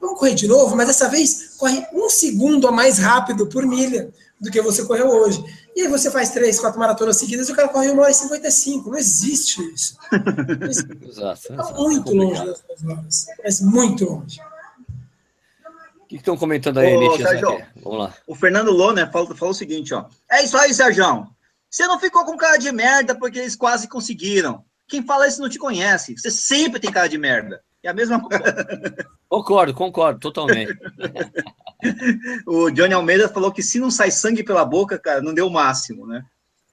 Speaker 3: vamos correr de novo, mas dessa vez corre um segundo a mais rápido por milha do que você correu hoje. E aí você faz três, quatro maratonas seguidas e o cara corre uma hora e 55. Não existe isso. Exato. Está muito é longe das duas horas. Mas muito longe.
Speaker 1: O que estão comentando aí, Ô,
Speaker 2: Sérgio, Vamos lá. O Fernando Lona falou, falou o seguinte, ó. É isso aí, Sérgio. Você não ficou com cara de merda porque eles quase conseguiram. Quem fala isso não te conhece. Você sempre tem cara de merda. É a mesma coisa.
Speaker 1: Concordo, concordo, totalmente.
Speaker 2: o Johnny Almeida falou que se não sai sangue pela boca, cara, não deu o máximo, né?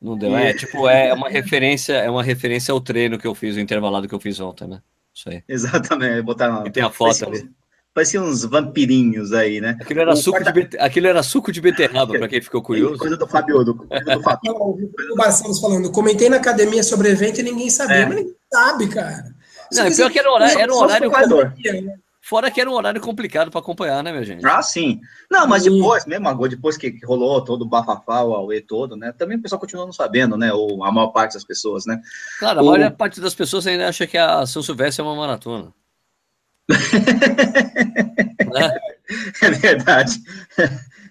Speaker 1: Não deu. É, tipo, é uma referência, é uma referência ao treino que eu fiz, o intervalado que eu fiz ontem, né?
Speaker 2: Isso aí. Exatamente, botar
Speaker 1: E tem a foto ali.
Speaker 2: Parecia uns vampirinhos aí, né?
Speaker 1: Aquilo era, suco, quarta... de bete... Aquilo era suco de beterraba, para quem ficou curioso.
Speaker 2: Coisa do Fabio, do, do
Speaker 3: Fabio. o Barcelos falando, comentei na academia sobre evento e ninguém sabia, é. mas ninguém sabe, cara.
Speaker 1: Não, é pior que era, horário, era um horário. Fora que era um horário complicado para acompanhar, né, minha gente?
Speaker 2: Ah, sim. Não, mas depois, mesmo depois que rolou todo o bafafá, o Aue todo, né? Também o pessoal continua não sabendo, né? Ou a maior parte das pessoas, né?
Speaker 1: Claro, a maior parte das pessoas ainda acha que a São Silvestre é uma maratona.
Speaker 2: é verdade.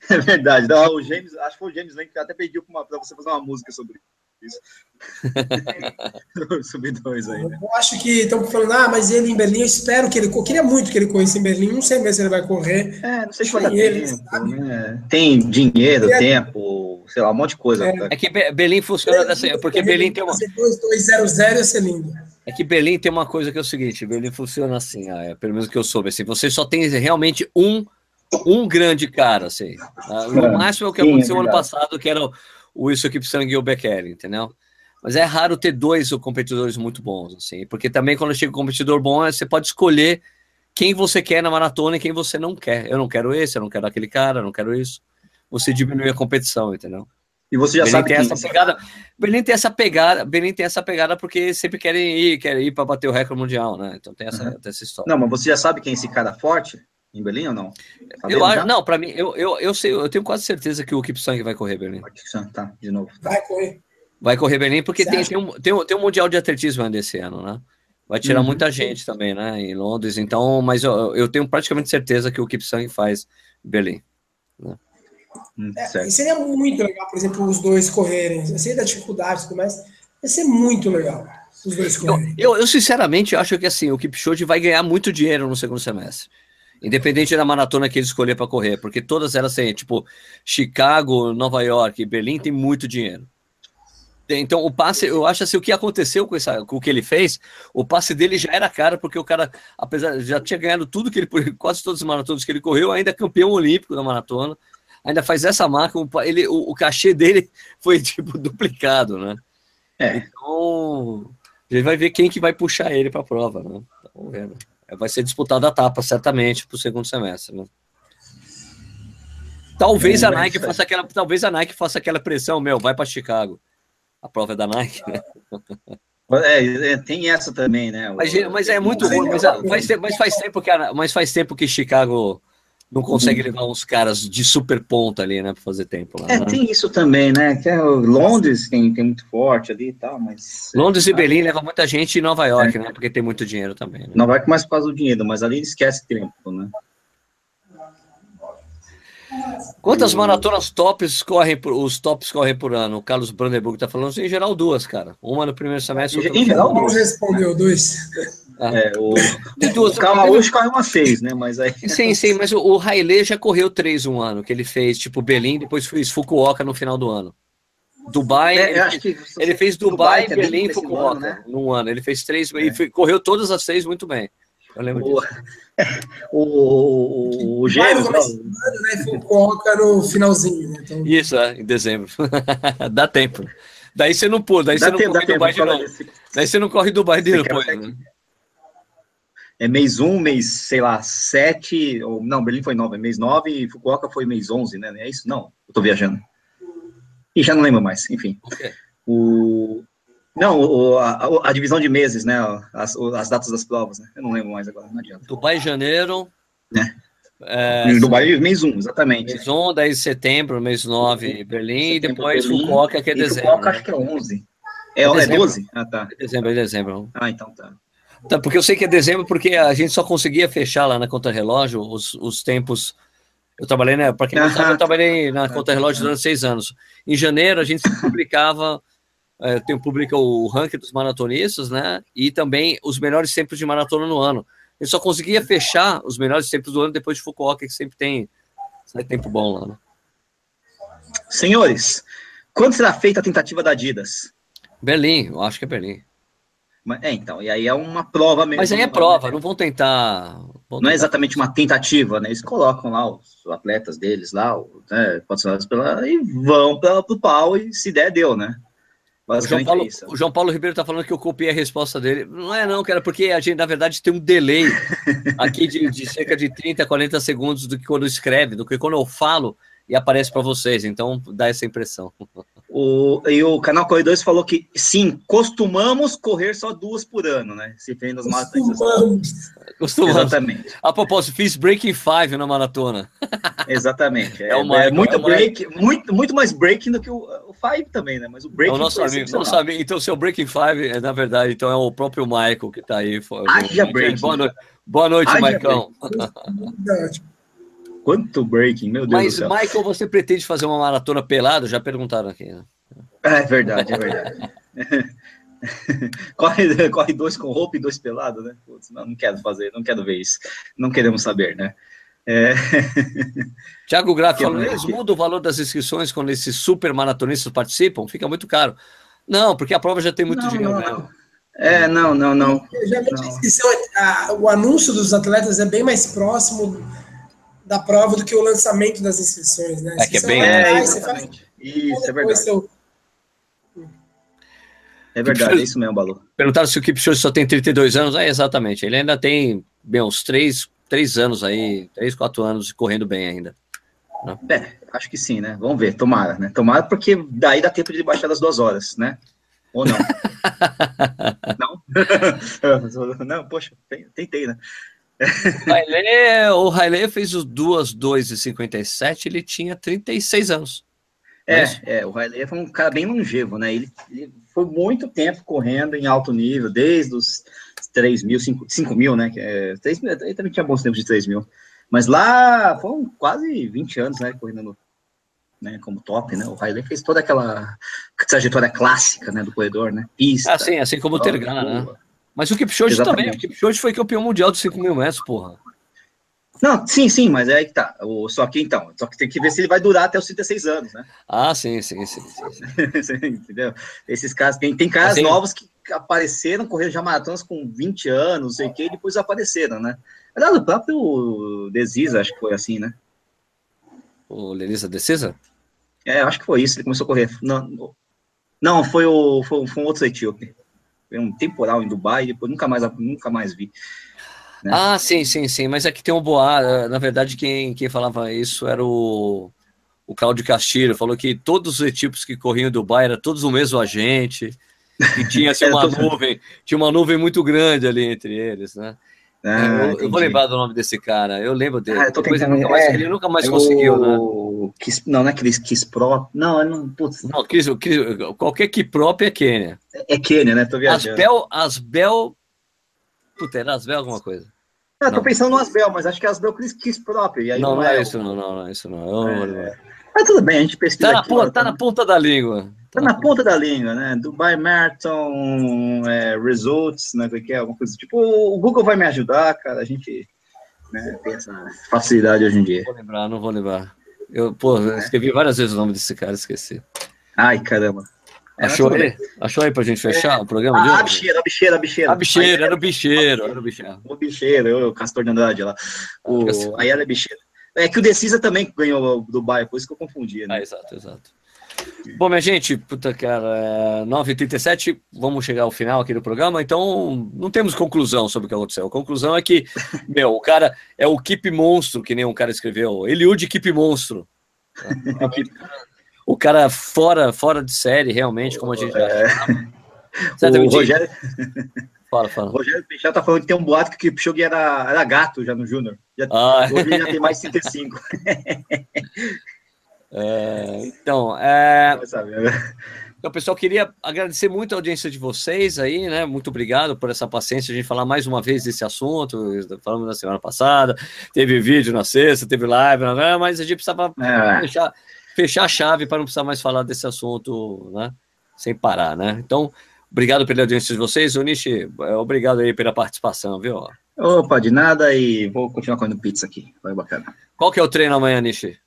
Speaker 2: É verdade. Não, o James, acho que foi o James Lane que até pediu para você fazer uma música sobre isso.
Speaker 3: Subidões aí. Né? Eu acho que estão falando, ah, mas ele em Berlim, eu espero que ele. Eu queria muito que ele corresse em Berlim, não sei mesmo se ele vai correr.
Speaker 2: É, não sei se vai dar tempo, né? Tem dinheiro, é, tempo, sei lá, um monte de coisa.
Speaker 1: É, é que Berlim funciona dessa. Porque Berlim tem uma.
Speaker 3: 2200 ia ser lindo.
Speaker 1: É que Berlim tem uma coisa que é o seguinte: Berlim funciona assim, ah, é, pelo menos que eu soube, assim, você só tem realmente um um grande cara, assim. Ah, no é, máximo é o que aconteceu é ano passado, que era o, o Wilson Kipsang e o Becker, entendeu? Mas é raro ter dois competidores muito bons, assim, porque também quando chega um competidor bom, você pode escolher quem você quer na maratona e quem você não quer. Eu não quero esse, eu não quero aquele cara, eu não quero isso. Você diminui a competição, entendeu?
Speaker 2: E você já Belém sabe
Speaker 1: tem essa pegada. Belém tem essa pegada, Belém tem essa pegada porque sempre querem ir, querem ir para bater o recorde mundial, né? Então tem essa, uhum. tem essa história.
Speaker 2: Não, mas você já sabe quem é esse cara forte em Berlim ou não?
Speaker 1: Tá eu acho, não, para mim, eu, eu, eu sei, eu tenho quase certeza que o Kipsang vai correr Berlim.
Speaker 2: Tá, de novo.
Speaker 3: Vai correr.
Speaker 1: Vai correr Berlim porque tem, tem, um, tem, um, tem um Mundial de Atletismo desse ano, né? Vai tirar uhum. muita gente também, né? Em Londres, então, mas eu, eu tenho praticamente certeza que o Kipsang faz Berlim. Né?
Speaker 3: Hum, é, seria muito legal, por exemplo, os dois correrem. Eu sei da dificuldade e tudo mais. Ia ser muito legal. Os dois correrem.
Speaker 1: Eu, eu, eu, sinceramente acho que assim, o Kipchoge vai ganhar muito dinheiro no segundo semestre. Independente da maratona que ele escolher para correr, porque todas elas têm, tipo, Chicago, Nova York Berlim tem muito dinheiro. Então, o passe, eu acho assim, o que aconteceu com, essa, com o que ele fez, o passe dele já era caro, porque o cara, apesar já tinha ganhado tudo que ele, quase todos os maratonas que ele correu, ainda é campeão olímpico da maratona. ainda faz essa marca, ele, o, o cachê dele foi tipo duplicado, né? É. Então, a gente vai ver quem que vai puxar ele para a prova, né? Vamos ver. Né? Vai ser disputada a etapa, certamente, para o segundo semestre, né? Talvez a Nike faça aquela, talvez a Nike faça aquela pressão, meu, vai para Chicago. A prova é da Nike, né?
Speaker 2: É, é, tem essa também, né?
Speaker 1: Mas, mas é muito ruim, mas, mas, faz tempo que, mas faz tempo que Chicago não consegue levar uns caras de super ponta ali, né, para fazer tempo lá.
Speaker 2: É,
Speaker 1: né?
Speaker 2: tem isso também, né? Que é Londres tem, tem muito forte ali e tal, mas.
Speaker 1: Londres e Berlim leva muita gente e Nova York, é. né? Porque tem muito dinheiro também. Né?
Speaker 2: Nova York mais por causa do dinheiro, mas ali esquece tempo, né?
Speaker 1: Quantas maratonas tops correm por, os tops correm por ano? O Carlos Brandenburg está falando, em geral, duas, cara. Uma no primeiro semestre.
Speaker 3: Em geral, duas. respondeu dois.
Speaker 2: É, o, duas, o Calma hoje corre uma seis, né? Mas aí...
Speaker 1: Sim, sim, mas o, o Haile já correu três um ano, que ele fez, tipo, Berlim, depois fez Fukuoka no final do ano. Dubai, é, ele, que, ele, fez Dubai, Dubai Berlim e Fukuoka ano, né? num ano. Ele fez três é. e foi, correu todas as seis muito bem. Eu lembro o, disso.
Speaker 2: O, o, o Gêmeos. Né?
Speaker 3: Fukuoka no finalzinho. Né?
Speaker 1: Então... Isso, é, em dezembro. Dá tempo. Daí você não pula, daí dá você não corre Dubai de novo. Daí você não corre Dubai de depois. Né?
Speaker 2: É mês 1, um, mês, sei lá, 7, ou não, Berlim foi 9, é mês 9 e Fukuoka foi mês 11, né? É isso? Não, eu tô viajando. E já não lembro mais, enfim. Okay. O, não, o, a, a, divisão de meses, né? As, as, datas das provas, né? Eu não lembro mais agora, não adianta.
Speaker 1: Dubai, janeiro.
Speaker 2: Né? É, Dubai, mês 1, exatamente.
Speaker 1: Mês 1, daí setembro, mês 9, Berlim, e depois Berlim, Fukuoka, que é dezembro. Fukuoka,
Speaker 2: né? acho que é 11. É, é, é 12? Ah, tá.
Speaker 1: É dezembro, é dezembro.
Speaker 2: Ah, então tá.
Speaker 1: Tá, porque eu sei que é dezembro, porque a gente só conseguia fechar lá na conta relógio os, os tempos. Eu trabalhei, né? Para quem não sabe, eu trabalhei na conta relógio durante seis anos. Em janeiro, a gente publicava, é, tem, publica o ranking dos maratonistas, né? E também os melhores tempos de maratona no ano. A gente só conseguia fechar os melhores tempos do ano depois de Fukuoka, que sempre tem sai tempo bom lá, né?
Speaker 2: Senhores, quando será feita a tentativa da Adidas?
Speaker 1: Berlim, eu acho que é Berlim.
Speaker 2: É, então, e aí é uma prova mesmo.
Speaker 1: Mas aí é prova, não vão tentar.
Speaker 2: Vão não é exatamente uma tentativa, né? Eles colocam lá os atletas deles lá, né, pela, e vão para o pau e se der, deu, né?
Speaker 1: O João, Paulo, é o João Paulo Ribeiro está falando que eu copiei a resposta dele. Não é não, cara, porque a gente, na verdade, tem um delay aqui de, de cerca de 30, 40 segundos do que quando escreve, do que quando eu falo e aparece para vocês. Então dá essa impressão.
Speaker 2: O, e o canal Corredores falou que sim, costumamos correr só duas por ano, né? Se tem nas maratonas.
Speaker 1: Costumamos. Exatamente. A propósito, fiz Breaking Five na maratona.
Speaker 2: Exatamente. É, é, uma, é muito é uma... break, muito, muito mais breaking do que o, o Five também, né? Mas o Breaking é
Speaker 1: o nosso amigo, nosso amigo. Então, seu Breaking Five, é, na verdade, então é o próprio Michael que está aí.
Speaker 2: Haja breaking.
Speaker 1: Boa noite, boa noite Maicão.
Speaker 2: Quanto breaking, meu Deus
Speaker 1: Mas, do céu. Michael, você pretende fazer uma maratona pelado? Já perguntaram aqui, né?
Speaker 2: É verdade, é verdade. corre, corre dois com roupa e dois pelados, né? Putz, não, não quero fazer, não quero ver isso. Não queremos saber, né? É...
Speaker 1: Tiago Graff falou, eles mudam o valor das inscrições quando esses super maratonistas participam? Fica muito caro. Não, porque a prova já tem muito não, dinheiro não,
Speaker 2: mesmo. É, não, não, não.
Speaker 3: Geralmente a inscrição, a, o anúncio dos atletas é bem mais próximo da prova do que o lançamento das inscrições, né?
Speaker 1: É que é bem... É,
Speaker 2: Isso, é verdade. Seu... É verdade, é isso mesmo, Balu.
Speaker 1: Perguntaram se o Kipchoge só tem 32 anos. É, exatamente. Ele ainda tem, bem, uns 3, 3 anos aí, 3, 4 anos correndo bem ainda.
Speaker 2: Né? É, acho que sim, né? Vamos ver, tomara, né? Tomara porque daí dá tempo de baixar das duas horas, né? Ou não? não? não, poxa, tentei, né?
Speaker 1: O Haile fez os duas 2 e 57, ele tinha 36 anos.
Speaker 2: É, é, é o Haile foi um cara bem longevo, né? Ele, ele, foi muito tempo correndo em alto nível, desde os 3 mil, 5, 5 mil, né? É, 3 mil, ele também tinha bons tempos de 3 mil. Mas lá foram quase 20 anos, né? Correndo no, né, como top, né? O Haile fez toda aquela trajetória clássica, né, do corredor, né?
Speaker 1: Pista. Assim, assim como o Tergan, né? Mas o Kipchoge Exatamente. também, o Kipchoge foi campeão mundial de 5 mil metros, porra.
Speaker 2: Não, sim, sim, mas é aí que tá. O, só que então, só que tem que ver se ele vai durar até os 36 anos, né?
Speaker 1: Ah, sim, sim, sim. sim, sim.
Speaker 2: Entendeu? Esses caras, tem, tem caras assim, novos que apareceram, correram já maratonas com 20 anos, não sei o que, e depois apareceram, né? Aliás, o próprio Desis, acho que foi assim, né?
Speaker 1: O Lenisa Decisa?
Speaker 2: É, acho que foi isso. Ele começou a correr. Não, não foi, o, foi, foi um outro etíope. Um temporal em Dubai, depois nunca mais, nunca mais vi.
Speaker 1: Né? Ah, sim, sim, sim. Mas aqui tem um boa. Na verdade, quem, quem falava isso era o, o Claudio Castilho. Falou que todos os etíopes que corriam em Dubai eram todos o mesmo agente. E tinha assim, uma nuvem, tinha uma nuvem muito grande ali entre eles, né? Ah, eu, eu, vou lembrar do nome desse cara, eu lembro dele. Ah,
Speaker 2: Depois, ele, nunca mais, é, ele nunca mais é conseguiu, né? Kiss, não, não é Chris, Kiss Pro. Não, não, putz.
Speaker 1: Não, Chris, Chris, qualquer Kiprop é Quênia.
Speaker 2: É, é Quênia, né? Tô viajando.
Speaker 1: Asbel, Asbel. Puta, era Asbel alguma coisa.
Speaker 2: Ah, tô pensando no Asbel, mas acho que é Asbel Chris, Kiss Prop.
Speaker 1: Aí não, não, é, é isso, não, não, não, é isso não. Eu, é...
Speaker 2: Mas tudo bem, a gente pesquisa.
Speaker 1: Tá na, aqui, ponta, tá na ponta da língua.
Speaker 2: Tá na ponta da língua, né? Dubai Marathon, é, Results, né? Que é alguma coisa tipo. O Google vai me ajudar, cara. A gente né, tem essa facilidade hoje em dia.
Speaker 1: Não vou lembrar, não vou lembrar. Eu, pô, eu escrevi várias vezes o nome desse cara, esqueci.
Speaker 2: Ai, caramba.
Speaker 1: É, Achou aí? Achou aí pra gente fechar é. o programa?
Speaker 2: Ah, a bicheira, a bicheira, a bicheira.
Speaker 1: A bicheira, era o bicheiro, era o bicheiro.
Speaker 2: O bicheiro, o Castor de Andrade lá. O, aí ela é bicheira. É que o Decisa também ganhou o Dubai, por isso que eu confundi. Né?
Speaker 1: Ah, exato, exato. Bom, minha gente, puta cara, é 9h37, vamos chegar ao final aqui do programa, então não temos conclusão sobre o que aconteceu. A conclusão é que, meu, o cara é o Keep Monstro, que nem um cara escreveu, Eliud Keep Monstro. o cara fora, fora de série, realmente, como a gente
Speaker 2: é... O Rogério... Fala, fala. O Rogério Peixoto tá falando que tem um boato que o Kipchoge era, era gato já no Júnior. Ah. Hoje já tem mais 35.
Speaker 1: É, então, é, então, pessoal, queria agradecer muito a audiência de vocês aí, né? Muito obrigado por essa paciência, a gente falar mais uma vez desse assunto. Falamos na semana passada, teve vídeo na sexta, teve live, né? mas a gente precisava é. fechar, fechar a chave para não precisar mais falar desse assunto, né? Sem parar, né? Então, obrigado pela audiência de vocês. O Nishi, é, obrigado aí pela participação, viu?
Speaker 2: Opa, de nada e vou continuar comendo pizza aqui. Vai bacana.
Speaker 1: Qual que é o treino amanhã, Nishi?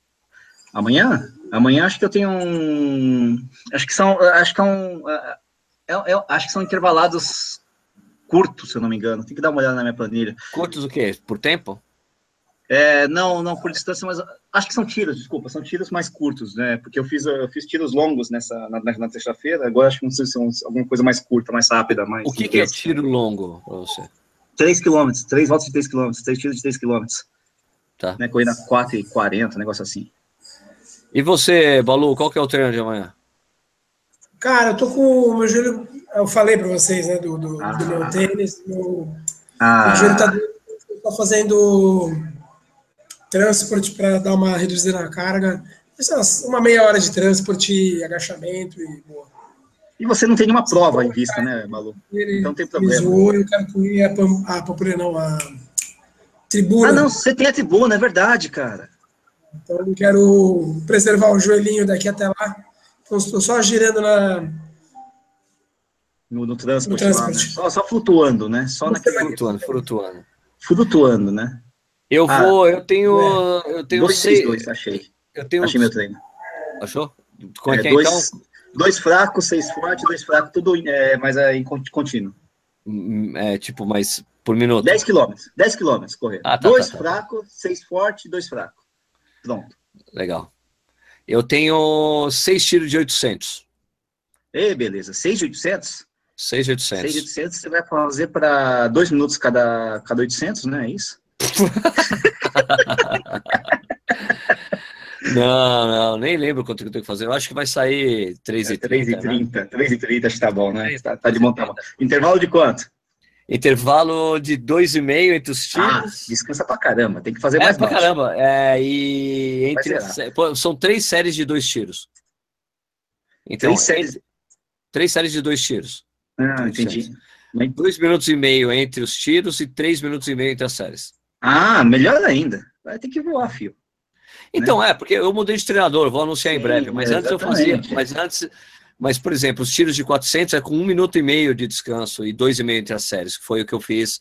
Speaker 2: Amanhã? Amanhã acho que eu tenho um. Acho que são. Acho que é um. É, é, é, acho que são intervalados curtos, se eu não me engano. Tem que dar uma olhada na minha planilha.
Speaker 1: Curtos o quê? Por tempo?
Speaker 2: É, não, não por distância, mas acho que são tiros, desculpa, são tiros mais curtos, né? Porque eu fiz, eu fiz tiros longos nessa na, na terça-feira, agora acho que não sei se são alguma coisa mais curta, mais rápida, mais.
Speaker 1: O que, que é tiro longo para você?
Speaker 2: 3 km, 3 voltas de 3 km, 3 tiros de 3 km. Tá. Né, corrida 4 e 40, negócio assim.
Speaker 1: E você, Balu, qual que é o treino de amanhã?
Speaker 3: Cara, eu tô com o meu joelho. Eu falei para vocês, né, do, do, ah. do meu tênis. Meu, ah. meu joelho tá, tá fazendo transporte para dar uma reduzida na carga. Uma meia hora de transporte, agachamento e boa.
Speaker 2: E você não tem nenhuma prova em vista, né?
Speaker 3: Ele então tem problema. Zoou, eu quero correr a, a, a, não, a tribuna.
Speaker 2: Ah, não, você tem a tribuna, é verdade, cara.
Speaker 3: Então eu quero preservar o joelhinho daqui até lá. Então estou só girando na.
Speaker 2: No, no transporte, no transporte. Lá, né? só, só, flutuando, né? Só naquele.
Speaker 1: Flutuando, flutuando.
Speaker 2: Flutuando, né?
Speaker 1: Eu ah, vou, eu tenho. É. Eu tenho
Speaker 2: dois, seis, dois, achei.
Speaker 1: Eu tenho.
Speaker 2: Achei meu treino.
Speaker 1: Achou? Como
Speaker 2: é, é que é dois, então? Dois fracos, seis fortes, dois fracos, tudo é, mas é em contínuo.
Speaker 1: Hum, é tipo, mas por minuto.
Speaker 2: 10 quilômetros, 10 quilômetros correr. Ah, tá, dois tá, tá, fracos, seis fortes, dois fracos. Pronto.
Speaker 1: Legal. Eu tenho seis tiros de 800.
Speaker 2: Ei, beleza. Seis de 800?
Speaker 1: Seis de 800.
Speaker 2: Seis de 800 você vai fazer para dois minutos cada, cada 800, né? É isso?
Speaker 1: não, não, nem lembro quanto que eu tenho que fazer. Eu acho que vai sair 3,30.
Speaker 2: É, 3,30. Né? 3,30 acho que tá bom, né? Tá, tá de montar. Intervalo de quanto?
Speaker 1: Intervalo de dois e meio entre os ah, tiros.
Speaker 2: Ah, descansa pra caramba, tem que fazer
Speaker 1: é,
Speaker 2: mais
Speaker 1: pra caramba. É, e entre, são três séries de dois tiros. Então, três séries? Três séries de dois tiros.
Speaker 2: Ah, entendi.
Speaker 1: Séries. Dois minutos e meio entre os tiros e três minutos e meio entre as séries.
Speaker 2: Ah, melhor ainda. Vai ter que voar, fio.
Speaker 1: Então, né? é, porque eu mudei de treinador, vou anunciar Sim, em breve, mas exatamente. antes eu fazia, mas antes mas, por exemplo, os tiros de 400 é com um minuto e meio de descanso e dois e meio entre as séries, que foi o que eu fiz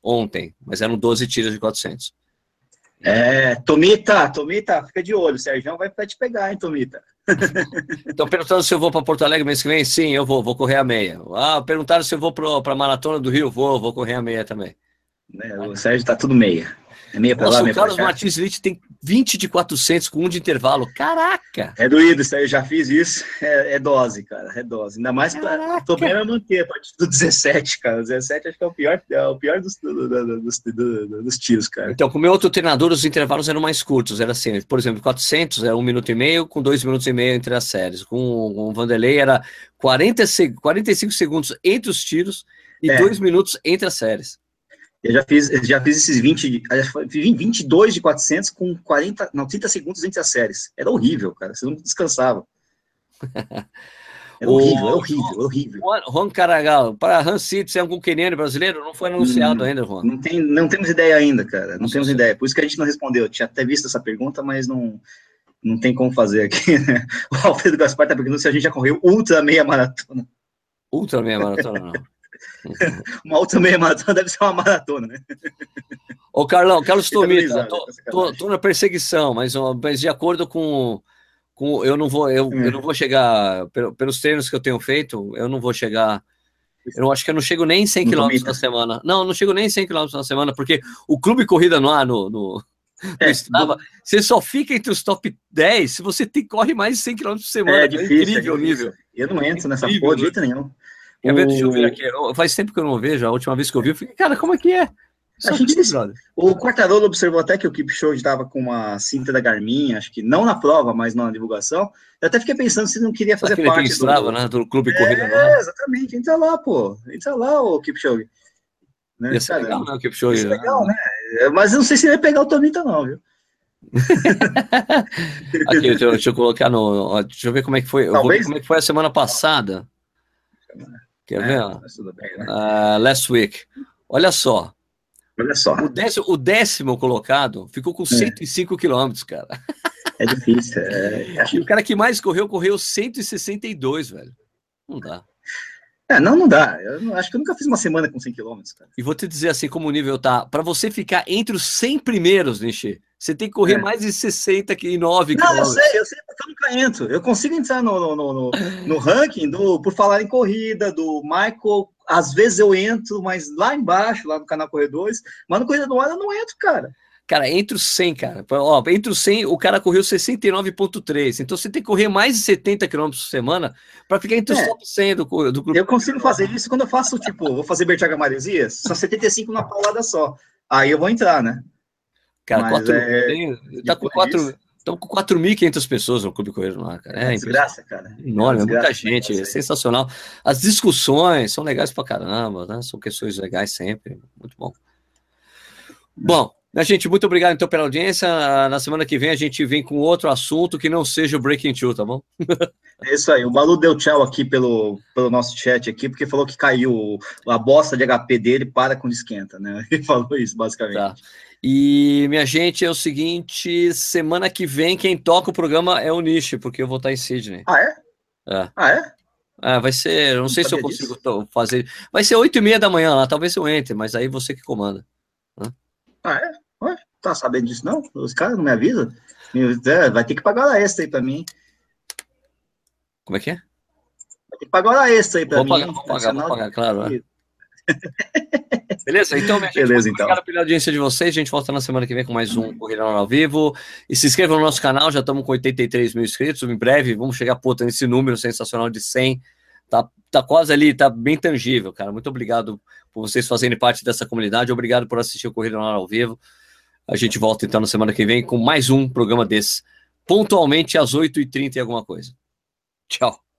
Speaker 1: ontem, mas eram 12 tiros de 400.
Speaker 2: É, Tomita, Tomita, fica de olho, o Sérgio vai te pegar, hein, Tomita.
Speaker 1: Estão perguntando se eu vou para Porto Alegre mês que vem? Sim, eu vou, vou correr a meia. Ah, perguntaram se eu vou para a Maratona do Rio? Vou, vou correr a meia também.
Speaker 2: É, o Sérgio tá tudo meia. É meia para lá, meia
Speaker 1: O Carlos Martins Litt tem 20 de 400 com um de intervalo. Caraca!
Speaker 2: É doído, isso aí eu já fiz isso. É, é dose, cara, é dose. Ainda mais para o problema é manter a partir do 17, cara. O 17 acho que é o pior, é o pior dos, do, do, dos, do, dos tiros, cara.
Speaker 1: Então, com o meu outro treinador, os intervalos eram mais curtos. Era assim, por exemplo, 400 era um minuto e meio, com dois minutos e meio entre as séries. Com, com o Vanderlei era 40, 45 segundos entre os tiros e é. dois minutos entre as séries.
Speaker 2: Eu já fiz, já fiz esses 20, 22 de 400 com 40, não, 30 segundos entre as séries. Era horrível, cara. Você não descansava. Era horrível, o, horrível, horrível.
Speaker 1: Juan Caragal, para Hans City, é algum queniano brasileiro? Não foi anunciado hum, ainda, Juan.
Speaker 2: Não, tem, não temos ideia ainda, cara. Não Nossa, temos ideia. Por isso que a gente não respondeu. Eu tinha até visto essa pergunta, mas não, não tem como fazer aqui. Né? O Alfredo Gaspar está perguntando se a gente já correu ultra meia maratona.
Speaker 1: Ultra meia maratona, não.
Speaker 2: uma outra meia maratona deve ser uma maratona, né?
Speaker 1: Ô, Carlão, Carlos Tomita, tô, tô, tô, na perseguição, mas, mas de acordo com, com eu não vou eu, é. eu não vou chegar pelos treinos que eu tenho feito, eu não vou chegar eu acho que eu não chego nem 100 km na semana. Não, não chego nem 100 km na semana, porque o Clube Corrida no ar, no, no, é, Strava, você só fica entre os top 10 se você tem, corre mais de 100 km por semana. É,
Speaker 2: é difícil, é incrível o nível. Eu não entro nessa incrível, porra de jeito nenhum.
Speaker 1: Quer ver? Deixa eu ver aqui. Faz tempo que eu não vejo. A última vez que eu vi, eu fiquei, cara, como é que é?
Speaker 2: a gente, o Quartarolo observou até que o Kipchoge estava com uma cinta da Garmin, acho que não na prova, mas na divulgação. Eu até fiquei pensando se não queria fazer parte
Speaker 1: do... Estrava, né, do clube
Speaker 2: é, corrida. É, exatamente. Entra lá, pô. Entra lá, o Kipchoge.
Speaker 1: Né? Ia ser legal, né, o Kipchoge.
Speaker 2: Ia legal, né? Mas eu não sei se ele vai pegar o Tomita, não, viu?
Speaker 1: Aqui, deixa eu, deixa eu, colocar no. Deixa eu ver como é que foi. Eu vou ver como é que foi a semana passada. Quer é, ver? Bem, né? uh, last week. Olha só.
Speaker 2: Olha só.
Speaker 1: O décimo, o décimo colocado ficou com 105 é. quilômetros, cara.
Speaker 2: É difícil. É...
Speaker 1: o cara que mais correu, correu 162, velho. Não dá.
Speaker 2: É, não, não dá. Eu não, acho que eu nunca fiz uma semana com 100 km, cara.
Speaker 1: E vou te dizer assim, como o nível tá, para você ficar entre os 100 primeiros, Nishi, você tem que correr é. mais de 69
Speaker 2: Não, eu sei, eu sei nunca entro. Eu consigo entrar no, no, no, no, ranking do Por Falar em Corrida, do Michael. Às vezes eu entro, mas lá embaixo, lá no canal Corredores, mas no Corrida do Ar eu não entro, cara.
Speaker 1: Cara, entre os 100, cara. Ó, entre os 100, o cara correu 69,3. Então você tem que correr mais de 70 km por semana para ficar entre os é. top 100 do, do
Speaker 2: grupo. Eu consigo fazer isso quando eu faço, tipo, vou fazer Bertiaga Maresias, são 75 na paulada só. Aí eu vou entrar, né?
Speaker 1: Cara, quatro, é... tem, tá com 4. Estão com 4.500 pessoas no Clube Correio lá, cara. É,
Speaker 2: é desgraça, cara.
Speaker 1: Enorme, é muita gente, é sensacional. As discussões são legais pra caramba, né? São questões legais sempre, muito bom. Bom, né, gente, muito obrigado então pela audiência. Na semana que vem a gente vem com outro assunto que não seja o Breaking Two, tá bom?
Speaker 2: É isso aí. O Balu deu tchau aqui pelo, pelo nosso chat aqui, porque falou que caiu a bosta de HP dele para quando esquenta, né? Ele falou isso, basicamente. Tá.
Speaker 1: E, minha gente, é o seguinte: semana que vem quem toca o programa é o Nishi, porque eu vou estar em Sydney.
Speaker 2: Ah, é? É. Ah, é?
Speaker 1: Ah, vai ser. Não, não sei se eu consigo disso. fazer. Vai ser 8 e meia da manhã lá, talvez eu entre, mas aí você que comanda.
Speaker 2: Ah, é? Ué, tá sabendo disso não? Os caras não me avisam? É, vai ter que pagar hora extra aí pra mim.
Speaker 1: Como é que é?
Speaker 2: Vai ter que pagar hora extra aí pra
Speaker 1: vou
Speaker 2: mim.
Speaker 1: Pagar, vou pagar, vou pagar, claro. É. Beleza? Então, minha gente,
Speaker 2: Beleza, então.
Speaker 1: obrigado pela audiência de vocês. A gente volta na semana que vem com mais um Corrida ao Vivo. E se inscrevam no nosso canal, já estamos com 83 mil inscritos. Em breve vamos chegar puta, nesse número sensacional de 100. Tá, tá quase ali, tá bem tangível, cara. Muito obrigado por vocês fazerem parte dessa comunidade. Obrigado por assistir o Corrida ao Vivo. A gente volta então na semana que vem com mais um programa desse, pontualmente às 8h30 e alguma coisa. Tchau.